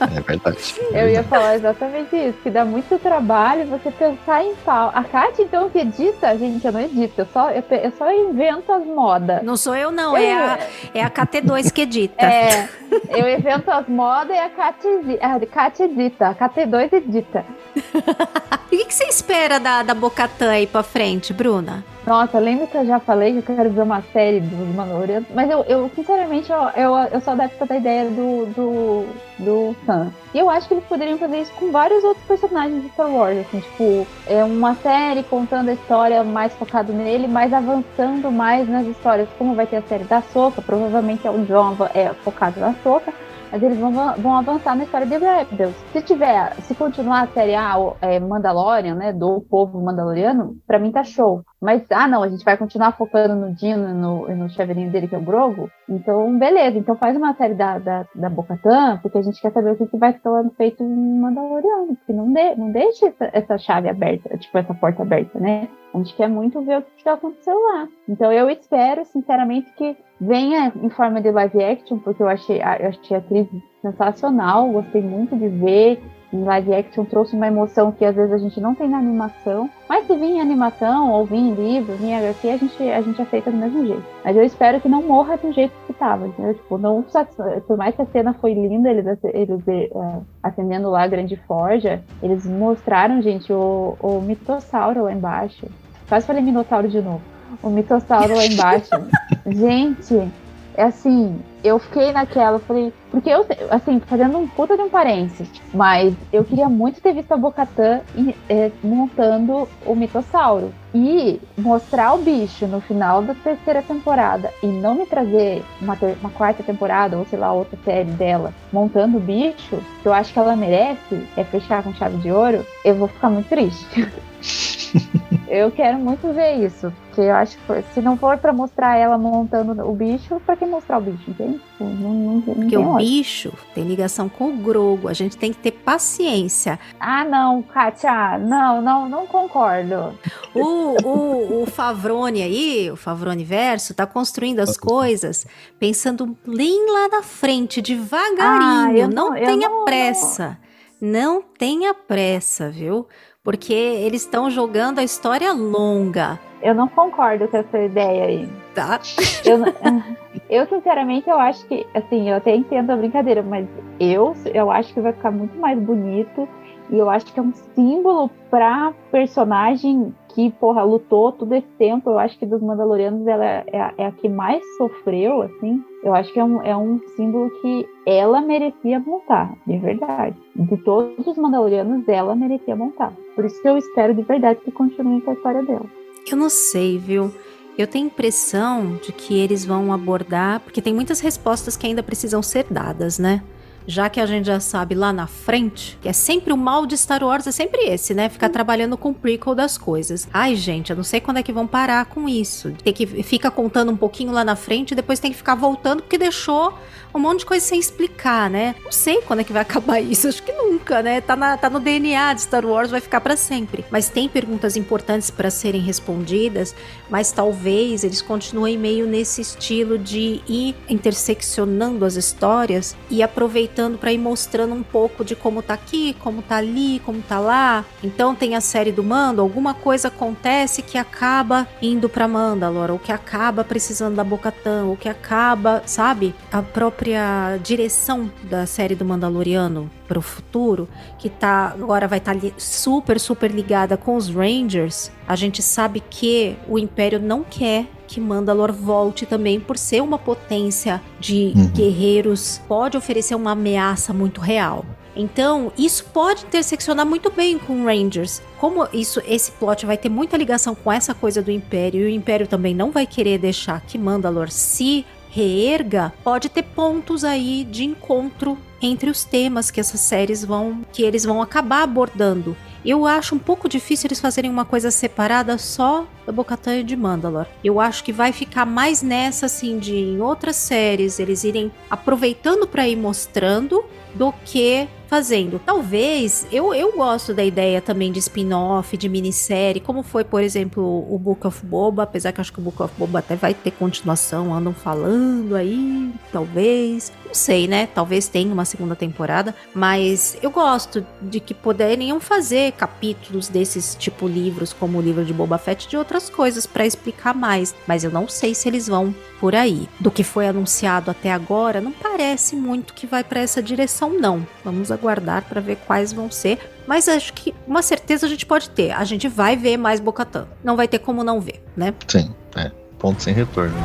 é verdade. Eu ia falar exatamente isso, que dá muito trabalho você pensar em pau. A Kátia, então, que edita, gente, eu não edito, eu só, eu, eu só invento as modas. Não sou eu, não, é, a, é a KT2 que edita. É, eu invento as modas e a Kátia edita, a KT2 edita. e o que, que, você espera da, da Bocatã aí pra frente, Bruna? Nossa, lembra que eu já falei que eu quero ver uma série dos Mandalorianos? Mas eu, eu sinceramente, eu, eu, eu sou adepta da ideia do, do, do Sam. E eu acho que eles poderiam fazer isso com vários outros personagens de Star Wars, assim, tipo, é uma série contando a história mais focado nele, mas avançando mais nas histórias, como vai ter a série da Soca, provavelmente é o John é focado na Soca, mas eles vão, vão avançar na história de Rebels. Se tiver, se continuar a série A, é, Mandalorian, né, do povo mandaloriano, pra mim tá show. Mas, ah, não, a gente vai continuar focando no Dino e no, no chaveirinho dele, que é o Grogu. Então, beleza. Então faz uma série da, da, da Bocatã, porque a gente quer saber o que, que vai sendo feito em Mandaloriano. Porque não, de, não deixe essa, essa chave aberta, tipo, essa porta aberta, né? A gente quer muito ver o que já aconteceu lá. Então eu espero, sinceramente, que venha em forma de live action, porque eu achei, eu achei a atriz sensacional, gostei muito de ver. Em live action trouxe uma emoção que às vezes a gente não tem na animação. Mas se vir em animação, ou vir em livro, vir em HQ, a gente, a gente aceita do mesmo jeito. Mas eu espero que não morra do jeito que estava, entendeu? Tipo, não, por mais que a cena foi linda, eles, eles é, acendendo lá a grande forja, eles mostraram, gente, o, o mitossauro lá embaixo. Quase falei minotauro de novo. O mitossauro lá embaixo. gente, é assim, eu fiquei naquela, falei, porque eu, assim, fazendo um puta de um parênteses, mas eu queria muito ter visto a Bocatã é, montando o mitossauro. E mostrar o bicho no final da terceira temporada e não me trazer uma, uma quarta temporada, ou sei lá, outra série dela, montando o bicho, que eu acho que ela merece, é fechar com chave de ouro, eu vou ficar muito triste. Eu quero muito ver isso. Porque eu acho que se não for pra mostrar ela montando o bicho, pra que mostrar o bicho, entende? Tipo, não, não, Porque o bicho tem ligação com o Grogo. A gente tem que ter paciência. Ah, não, Kátia. Não, não, não concordo. O, o, o Favrone aí, o Favrone Verso, tá construindo as coisas pensando bem lá na frente, devagarinho. Ah, não, não tenha pressa. Não tenha pressa, viu? Porque eles estão jogando a história longa. Eu não concordo com essa ideia aí. Tá? Eu, eu, sinceramente, eu acho que, assim, eu até entendo a brincadeira, mas eu, eu acho que vai ficar muito mais bonito e eu acho que é um símbolo pra personagem que, porra, lutou todo esse tempo. Eu acho que dos Mandalorianos ela é, a, é a que mais sofreu, assim. Eu acho que é um, é um símbolo que ela merecia montar, de verdade. De todos os Mandalorianos, ela merecia montar. Por isso que eu espero de verdade que continuem com a história dela. Eu não sei, viu? Eu tenho impressão de que eles vão abordar, porque tem muitas respostas que ainda precisam ser dadas, né? Já que a gente já sabe lá na frente, que é sempre o mal de Star Wars, é sempre esse, né? Ficar trabalhando com o prequel das coisas. Ai, gente, eu não sei quando é que vão parar com isso. Tem que fica contando um pouquinho lá na frente e depois tem que ficar voltando porque deixou um monte de coisa sem explicar, né? Não sei quando é que vai acabar isso, acho que nunca, né? Tá, na, tá no DNA de Star Wars, vai ficar para sempre. Mas tem perguntas importantes para serem respondidas, mas talvez eles continuem meio nesse estilo de ir interseccionando as histórias e aproveitando para ir mostrando um pouco de como tá aqui, como tá ali, como tá lá. Então tem a série do Mando, alguma coisa acontece que acaba indo para Mandalore, ou que acaba precisando da Bocatã, ou que acaba, sabe? A própria direção da série do Mandaloriano para o futuro, que tá agora vai estar tá super super ligada com os Rangers. A gente sabe que o Império não quer que Mandalor volte também por ser uma potência de uhum. guerreiros, pode oferecer uma ameaça muito real. Então, isso pode interseccionar muito bem com Rangers. Como isso, esse plot vai ter muita ligação com essa coisa do Império, e o Império também não vai querer deixar que Mandalor se reerga, pode ter pontos aí de encontro entre os temas que essas séries vão que eles vão acabar abordando. Eu acho um pouco difícil eles fazerem uma coisa separada só da Bocatan e de Mandalore. Eu acho que vai ficar mais nessa assim de em outras séries eles irem aproveitando para ir mostrando do que fazendo. Talvez, eu, eu gosto da ideia também de spin-off, de minissérie, como foi, por exemplo, o Book of Boba, apesar que acho que o Book of Boba até vai ter continuação, andam falando aí, talvez. Não sei, né? Talvez tenha uma segunda temporada, mas eu gosto de que poderiam fazer capítulos desses tipo livros, como o livro de Boba Fett, de outras coisas para explicar mais, mas eu não sei se eles vão por aí. Do que foi anunciado até agora, não parece muito que vai para essa direção não. Vamos aguardar para ver quais vão ser. Mas acho que uma certeza a gente pode ter. A gente vai ver mais Bocatã. Não vai ter como não ver, né? Sim, é. Ponto sem retorno.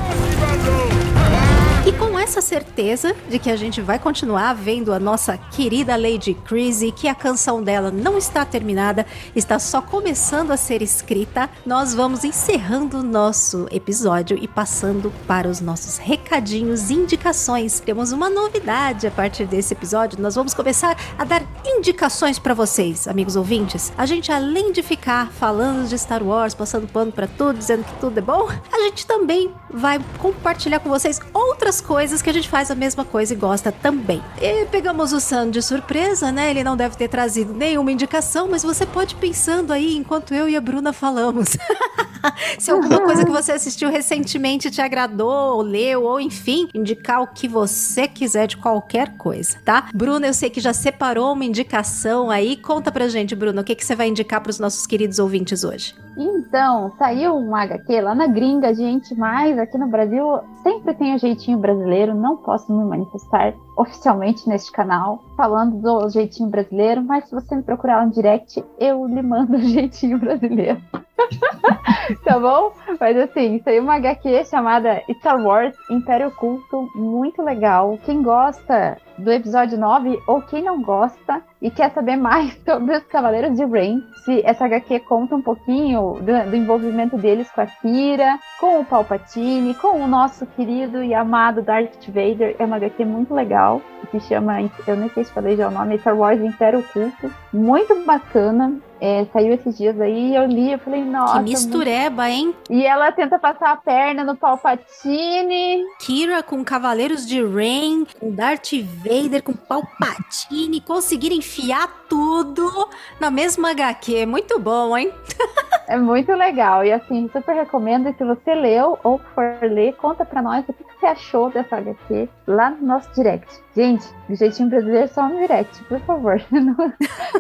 Essa certeza de que a gente vai continuar vendo a nossa querida Lady Crazy, que a canção dela não está terminada, está só começando a ser escrita, nós vamos encerrando o nosso episódio e passando para os nossos recadinhos e indicações. Temos uma novidade a partir desse episódio, nós vamos começar a dar indicações para vocês, amigos ouvintes. A gente, além de ficar falando de Star Wars, passando pano para tudo, dizendo que tudo é bom, a gente também vai compartilhar com vocês outras outras coisas que a gente faz a mesma coisa e gosta também. E pegamos o Sam de surpresa, né? Ele não deve ter trazido nenhuma indicação, mas você pode ir pensando aí enquanto eu e a Bruna falamos. Se alguma coisa que você assistiu recentemente te agradou, ou leu, ou enfim, indicar o que você quiser de qualquer coisa, tá? Bruna, eu sei que já separou uma indicação aí. Conta pra gente, Bruna, o que, que você vai indicar para os nossos queridos ouvintes hoje? Então, saiu um HQ lá na gringa, gente, mas aqui no Brasil sempre tem o jeitinho brasileiro. Não posso me manifestar oficialmente neste canal falando do jeitinho brasileiro, mas se você me procurar lá no direct, eu lhe mando o jeitinho brasileiro. tá bom? Mas assim, saiu uma HQ chamada Star Wars Império Oculto, muito legal. Quem gosta do episódio 9 ou quem não gosta e quer saber mais sobre os Cavaleiros de Rain, se essa HQ conta um pouquinho do, do, envolvimento deles com a Kira, com o Palpatine, com o nosso querido e amado Darth Vader, é uma HQ muito legal, que chama, eu nem sei se falei já o nome, Star Wars Império Oculto, muito bacana, É, saiu esses dias aí, eu li, eu falei, nossa. Que mistureba, hein? E ela tenta passar a perna no Palpatine. Kira com Cavaleiros de Rain, com Darth Vader, com Palpatine, conseguiram enfiar tudo na mesma HQ. Muito bom, hein? É muito legal. E assim, super recomendo. E se você leu ou for ler, conta pra nós o que você achou dessa HQ lá no nosso direct. Gente, do jeitinho brasileiro só no direct, por favor. Não,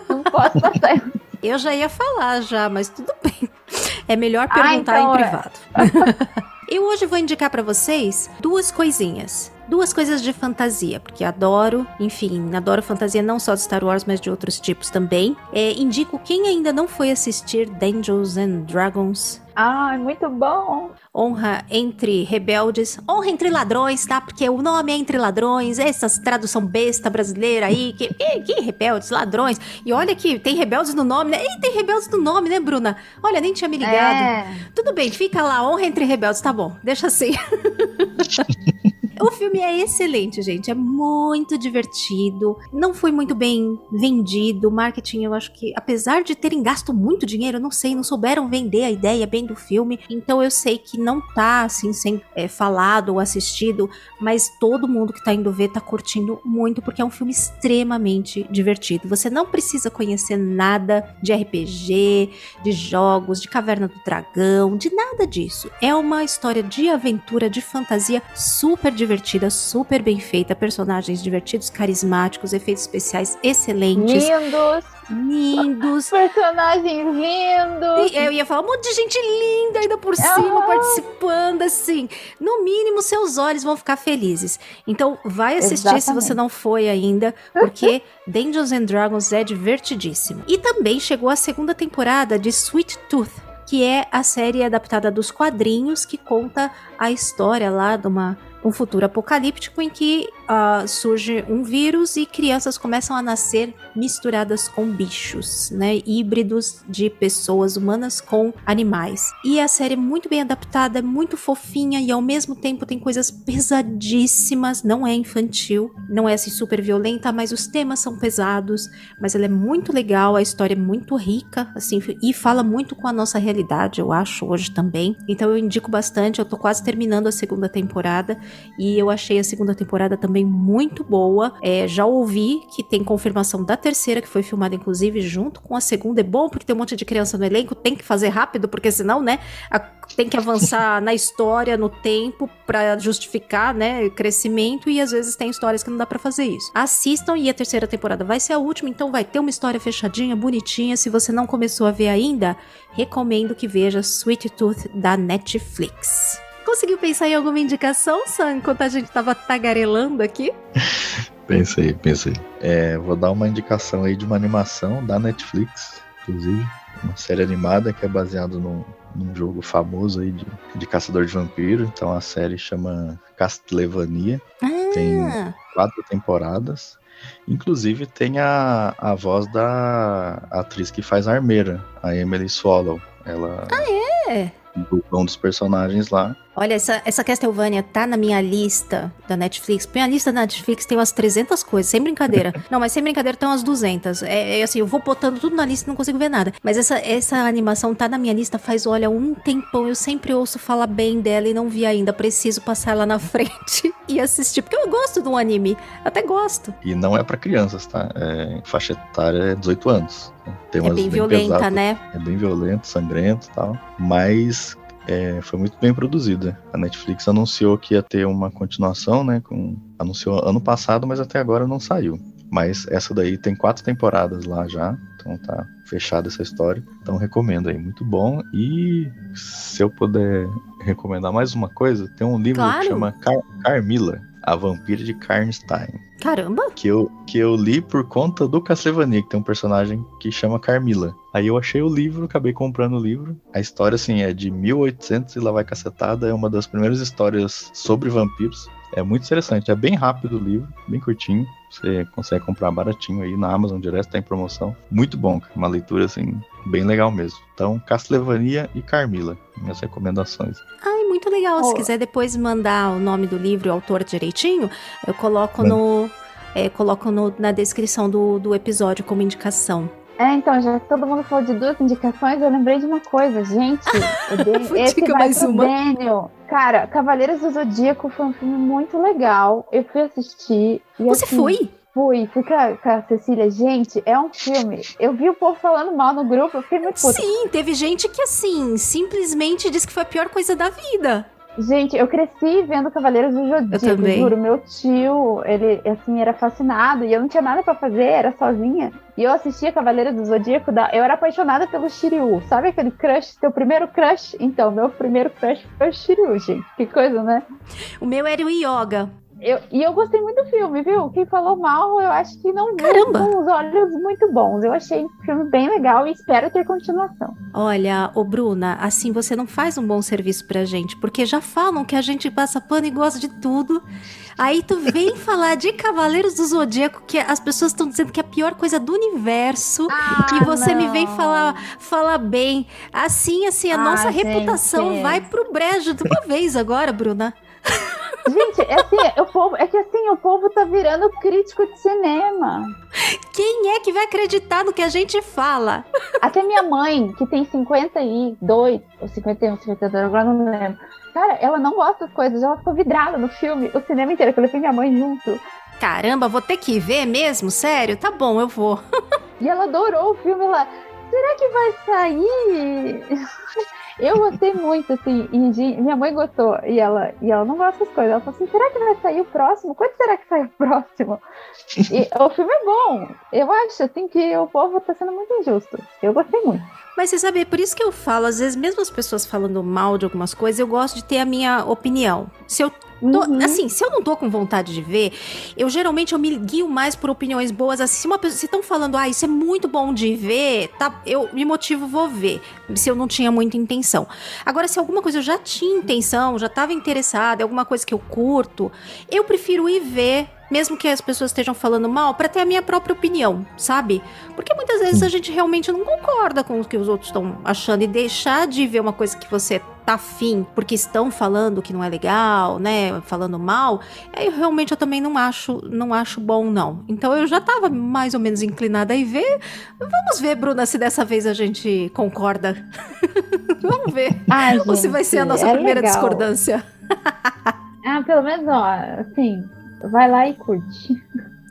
não posso passar. Eu já ia falar já, mas tudo bem. É melhor perguntar ah, então, em é. privado. É. Eu hoje vou indicar para vocês duas coisinhas. Duas coisas de fantasia, porque adoro, enfim, adoro fantasia não só de Star Wars, mas de outros tipos também. É, indico quem ainda não foi assistir Dungeons and Dragons. Ah, muito bom! Honra entre rebeldes, honra entre ladrões, tá? Porque o nome é entre ladrões, essas tradução besta brasileira aí, que, que, que rebeldes, ladrões. E olha que tem rebeldes no nome, né? E tem rebeldes no nome, né, Bruna? Olha, nem tinha me ligado. É. Tudo bem, fica lá, honra entre rebeldes, tá bom, deixa assim. O filme é excelente, gente. É muito divertido. Não foi muito bem vendido. O marketing, eu acho que, apesar de terem gasto muito dinheiro, não sei, não souberam vender a ideia bem do filme. Então eu sei que não tá assim sendo é, falado ou assistido, mas todo mundo que tá indo ver tá curtindo muito porque é um filme extremamente divertido. Você não precisa conhecer nada de RPG, de jogos, de Caverna do Dragão, de nada disso. É uma história de aventura, de fantasia super divertida divertida, super bem feita, personagens divertidos, carismáticos, efeitos especiais excelentes. Lindos! Lindos. Personagens lindos. E eu ia falar um monte de gente linda ainda por cima participando, assim. No mínimo, seus olhos vão ficar felizes. Então, vai assistir Exatamente. se você não foi ainda, porque Dungeons and Dragons é divertidíssimo. E também chegou a segunda temporada de Sweet Tooth que é a série adaptada dos quadrinhos que conta a história lá de uma um futuro apocalíptico em que uh, surge um vírus e crianças começam a nascer misturadas com bichos, né? Híbridos de pessoas humanas com animais. E a série é muito bem adaptada, é muito fofinha e ao mesmo tempo tem coisas pesadíssimas. Não é infantil, não é assim super violenta, mas os temas são pesados. Mas ela é muito legal, a história é muito rica, assim, e fala muito com a nossa realidade, eu acho, hoje também. Então eu indico bastante, eu tô quase terminando a segunda temporada e eu achei a segunda temporada também muito boa. É, já ouvi que tem confirmação da terceira, que foi filmada inclusive junto com a segunda. É bom porque tem um monte de criança no elenco, tem que fazer rápido, porque senão, né, a, tem que avançar na história, no tempo, para justificar, né, crescimento. E às vezes tem histórias que não dá para fazer isso. Assistam e a terceira temporada vai ser a última, então vai ter uma história fechadinha, bonitinha. Se você não começou a ver ainda, recomendo que veja Sweet Tooth da Netflix. Conseguiu pensar em alguma indicação, Sam, enquanto a gente tava tagarelando aqui? pensei, pensei. É, vou dar uma indicação aí de uma animação da Netflix, inclusive. Uma série animada que é baseada num, num jogo famoso aí de, de caçador de vampiro. Então a série chama Castlevania. Ah. Tem quatro temporadas. Inclusive tem a, a voz da atriz que faz a armeira, a Emily Swallow. Ela. Ah, é? um dos personagens lá. Olha, essa, essa Castlevania tá na minha lista da Netflix. Minha lista da Netflix tem umas 300 coisas, sem brincadeira. não, mas sem brincadeira tem umas 200. É, é, assim, eu vou botando tudo na lista e não consigo ver nada. Mas essa, essa animação tá na minha lista faz, olha, um tempão. Eu sempre ouço falar bem dela e não vi ainda. Preciso passar ela na frente e assistir. Porque eu gosto de um anime. Até gosto. E não é para crianças, tá? É, faixa etária é 18 anos. Tem é bem, bem violenta, né? É bem violento, sangrento e tal. Mas é, foi muito bem produzida. A Netflix anunciou que ia ter uma continuação, né? Com, anunciou ano passado, mas até agora não saiu. Mas essa daí tem quatro temporadas lá já, então tá fechada essa história. Então recomendo aí, muito bom. E se eu puder recomendar mais uma coisa, tem um livro claro. que chama Car Carmila, a Vampira de Karnstein. Caramba! Que eu, que eu li por conta do Castlevania, que tem um personagem que chama Carmila. Aí eu achei o livro, acabei comprando o livro. A história, assim, é de 1800 e lá vai cacetada. É uma das primeiras histórias sobre vampiros. É muito interessante, é bem rápido o livro, bem curtinho. Você consegue comprar baratinho aí na Amazon direto, tá em promoção. Muito bom, uma leitura assim, bem legal mesmo. Então, Castlevania e Carmila, minhas recomendações. Ai, muito legal. Oh. Se quiser depois mandar o nome do livro e o autor direitinho, eu coloco no. É, coloco no, na descrição do, do episódio como indicação. É, então, já que todo mundo falou de duas indicações, eu lembrei de uma coisa, gente. esse Diga mais uma. Daniel. Cara, Cavaleiros do Zodíaco foi um filme muito legal. Eu fui assistir. Você assim, foi? Fui, fui com a, com a Cecília. Gente, é um filme. Eu vi o povo falando mal no grupo, eu fiquei muito puta. Sim, teve gente que assim, simplesmente disse que foi a pior coisa da vida. Gente, eu cresci vendo Cavaleiros do Zodíaco, também. juro. Meu tio, ele, assim, era fascinado e eu não tinha nada pra fazer, era sozinha. E eu assistia Cavaleiros do Zodíaco, da... eu era apaixonada pelo Shiryu. Sabe aquele crush, teu primeiro crush? Então, meu primeiro crush foi o Shiryu, gente. Que coisa, né? O meu era o Yoga. Eu, e eu gostei muito do filme, viu? Quem falou mal, eu acho que não viu com os olhos muito bons. Eu achei o filme bem legal e espero ter continuação. Olha, ô Bruna, assim você não faz um bom serviço pra gente, porque já falam que a gente passa pano e gosta de tudo. Aí tu vem falar de Cavaleiros do Zodíaco, que as pessoas estão dizendo que é a pior coisa do universo. e você me vem falar, falar bem. Assim, assim, a Ah, nossa gente. reputação vai pro brejo de uma vez agora, Bruna. Gente, é, assim, o povo, é que assim, o povo tá virando crítico de cinema. Quem é que vai acreditar no que a gente fala? Até minha mãe, que tem 52, ou 51, 52, agora não lembro. Cara, ela não gosta das coisas, ela ficou vidrada no filme, o cinema inteiro, que eu levei minha mãe junto. Caramba, vou ter que ver mesmo? Sério? Tá bom, eu vou. E ela adorou o filme, ela, será que vai sair? Eu gostei muito, assim, e de- minha mãe gostou, e ela, e ela não gosta das coisas. Ela falou assim, será que vai sair o próximo? Quando será que sai o próximo? E o filme é bom. Eu acho, assim, que o povo tá sendo muito injusto. Eu gostei muito. Mas você sabe, é por isso que eu falo, às vezes, mesmo as pessoas falando mal de algumas coisas, eu gosto de ter a minha opinião. Se eu tô- Uhum. assim, se eu não tô com vontade de ver, eu geralmente eu me guio mais por opiniões boas. Assim, se uma pessoa, se estão falando, ah, isso é muito bom de ver, tá, eu me motivo, vou ver. Se eu não tinha muita intenção. Agora, se alguma coisa eu já tinha intenção, já tava interessada, é alguma coisa que eu curto, eu prefiro ir ver. Mesmo que as pessoas estejam falando mal, pra ter a minha própria opinião, sabe? Porque muitas vezes a gente realmente não concorda com o que os outros estão achando e deixar de ver uma coisa que você tá afim porque estão falando que não é legal, né? Falando mal, aí realmente eu também não acho, não acho bom, não. Então eu já tava mais ou menos inclinada a ir ver. Vamos ver, Bruna, se dessa vez a gente concorda. Vamos ver. Ai, Ou se vai ser a gente, nossa é primeira legal. discordância. Ah, pelo menos, ó, assim, vai lá e curte.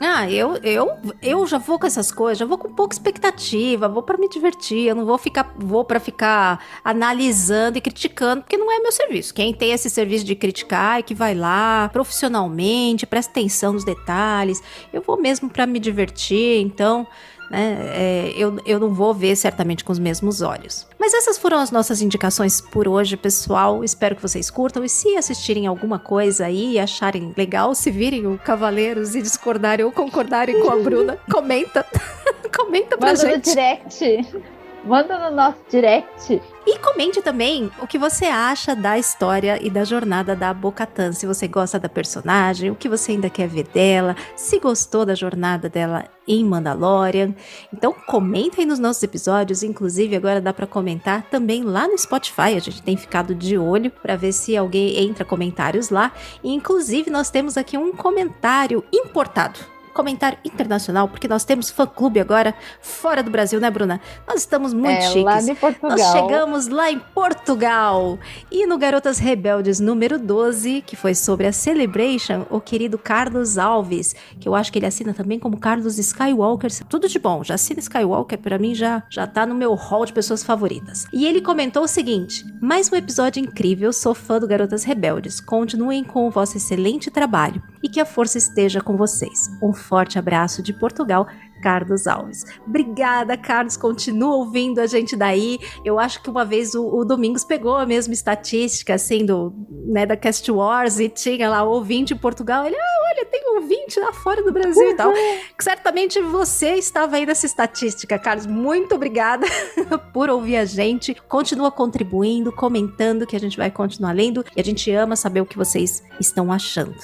Ah, eu, eu, eu já vou com essas coisas, já vou com pouca expectativa, vou pra me divertir, eu não vou ficar, vou para ficar analisando e criticando, porque não é meu serviço. Quem tem esse serviço de criticar é que vai lá profissionalmente, presta atenção nos detalhes. Eu vou mesmo pra me divertir, então, né, é, eu, eu não vou ver certamente com os mesmos olhos. Mas essas foram as nossas indicações por hoje, pessoal. Espero que vocês curtam e se assistirem alguma coisa aí e acharem legal, se virem o Cavaleiros e discordarem ou concordarem com a Bruna, comenta. comenta pra Manda no gente. direct. Manda no nosso direct. E comente também o que você acha da história e da jornada da Bocatan. Se você gosta da personagem, o que você ainda quer ver dela, se gostou da jornada dela em Mandalorian. Então comenta aí nos nossos episódios, inclusive agora dá pra comentar também lá no Spotify. A gente tem ficado de olho pra ver se alguém entra comentários lá. E inclusive nós temos aqui um comentário importado. Comentário internacional, porque nós temos fã-clube agora fora do Brasil, né, Bruna? Nós estamos muito é, chiques. lá de Portugal. Nós chegamos lá em Portugal. E no Garotas Rebeldes número 12, que foi sobre a Celebration, o querido Carlos Alves, que eu acho que ele assina também como Carlos Skywalker. Tudo de bom, já assina Skywalker, pra mim já, já tá no meu hall de pessoas favoritas. E ele comentou o seguinte: mais um episódio incrível, sou fã do Garotas Rebeldes. Continuem com o vosso excelente trabalho e que a força esteja com vocês. Um forte abraço de Portugal. Carlos Alves. Obrigada, Carlos. Continua ouvindo a gente daí. Eu acho que uma vez o, o Domingos pegou a mesma estatística, assim, do, né, da Cast Wars e tinha lá ouvinte em Portugal. Ele, ah, olha, tem ouvinte lá fora do Brasil e tal. Certamente você estava aí nessa estatística, Carlos. Muito obrigada por ouvir a gente. Continua contribuindo, comentando, que a gente vai continuar lendo. E a gente ama saber o que vocês estão achando.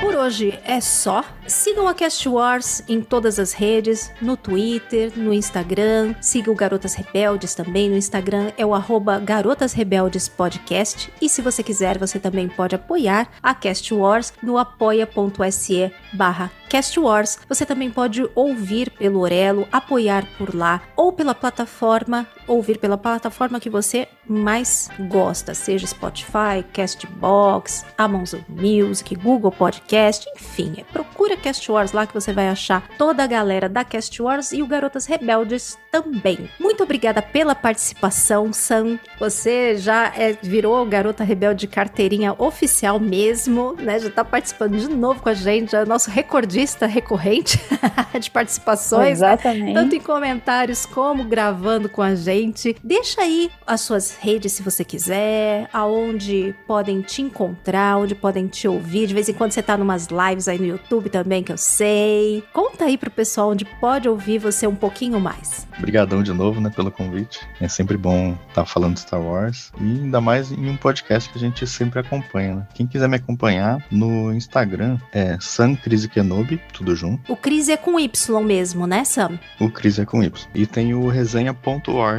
Por Por hoje é só. Sigam a Cast Wars em todas as redes, no Twitter, no Instagram. Siga o Garotas Rebeldes também no Instagram, é o arroba Garotas Rebeldes Podcast. E se você quiser, você também pode apoiar a Cast Wars no apoia.se barra Cast Wars. Você também pode ouvir pelo Orelo, apoiar por lá, ou pela plataforma, ouvir pela plataforma que você mais gosta, seja Spotify, Castbox, Amazon Music, Google Podcast, enfim, é, procura Cast Wars lá que você vai achar toda a galera da Cast Wars e o Garotas Rebeldes também. Muito obrigada pela participação, Sam. Você já é, virou Garota Rebelde carteirinha oficial mesmo, né? Já tá participando de novo com a gente, é nosso recordista recorrente de participações. Né? Exatamente. Né? Tanto em comentários como gravando com a gente. Deixa aí as suas redes se você quiser, aonde podem te encontrar, onde podem te ouvir. De vez em quando você tá numas lives aí no YouTube também, que eu sei. Conta aí pro pessoal onde pode ouvir você um pouquinho mais. Obrigadão de novo, né, pelo convite. É sempre bom estar tá falando de Star Wars e ainda mais em um podcast que a gente sempre acompanha, né? Quem quiser me acompanhar no Instagram é Sam Crise Kenobi, tudo junto. O Crise é com Y mesmo, né, Sam? O Crise é com Y. E tem o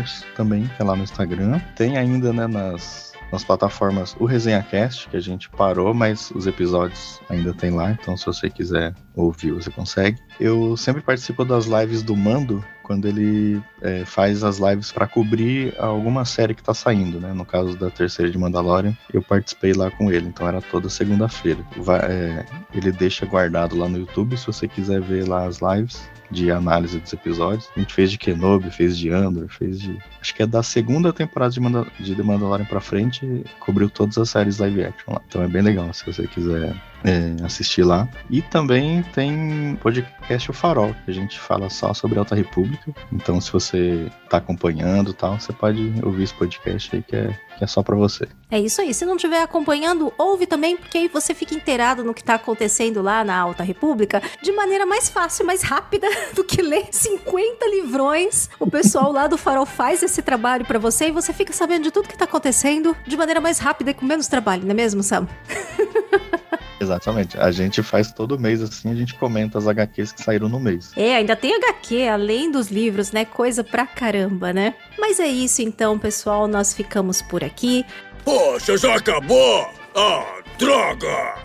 resenha.wars também, que é lá no Instagram. Tem ainda, né, nas nas plataformas o ResenhaCast, que a gente parou, mas os episódios ainda tem lá, então se você quiser ouvir, você consegue. Eu sempre participo das lives do Mando, quando ele é, faz as lives para cobrir alguma série que tá saindo, né? No caso da terceira de Mandalorian, eu participei lá com ele, então era toda segunda-feira. É, ele deixa guardado lá no YouTube, se você quiser ver lá as lives de análise dos episódios. A gente fez de Kenobi, fez de Andor, fez de. Acho que é da segunda temporada de, Mandal de The Mandalorian pra frente, cobriu todas as séries live action lá. Então é bem legal se você quiser é, assistir lá. E também tem podcast O Farol, que a gente fala só sobre Alta República. Então, se você tá acompanhando tal, você pode ouvir esse podcast aí que é, que é só para você. É isso aí. Se não estiver acompanhando, ouve também, porque aí você fica inteirado no que tá acontecendo lá na Alta República de maneira mais fácil, mais rápida do que ler 50 livrões. O pessoal lá do Farol faz esse trabalho para você e você fica sabendo de tudo que tá acontecendo de maneira mais rápida e com menos trabalho, não é mesmo, Sam? Exatamente. A gente faz todo mês assim, a gente comenta as HQs que saíram no mês. É, ainda tem HQ, além dos livros, né? Coisa pra caramba, né? Mas é isso então, pessoal. Nós ficamos por aqui. Poxa, já acabou! Ah, droga!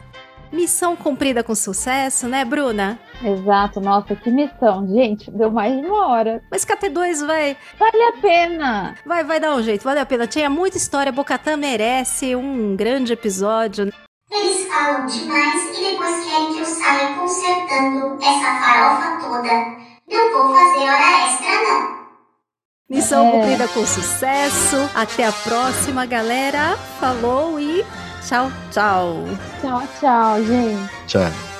Missão cumprida com sucesso, né, Bruna? Exato, nossa, que missão. Gente, deu mais de uma hora. Mas KT2 vai. Vale a pena! Vai, vai dar um jeito, vale a pena. Tinha muita história, Bocatã merece um grande episódio. Eles falam demais e depois querem que eu saia consertando essa farofa toda. Não vou fazer hora extra, não. Missão é. cumprida com sucesso. Até a próxima, galera. Falou e tchau, tchau. Tchau, tchau, gente. Tchau.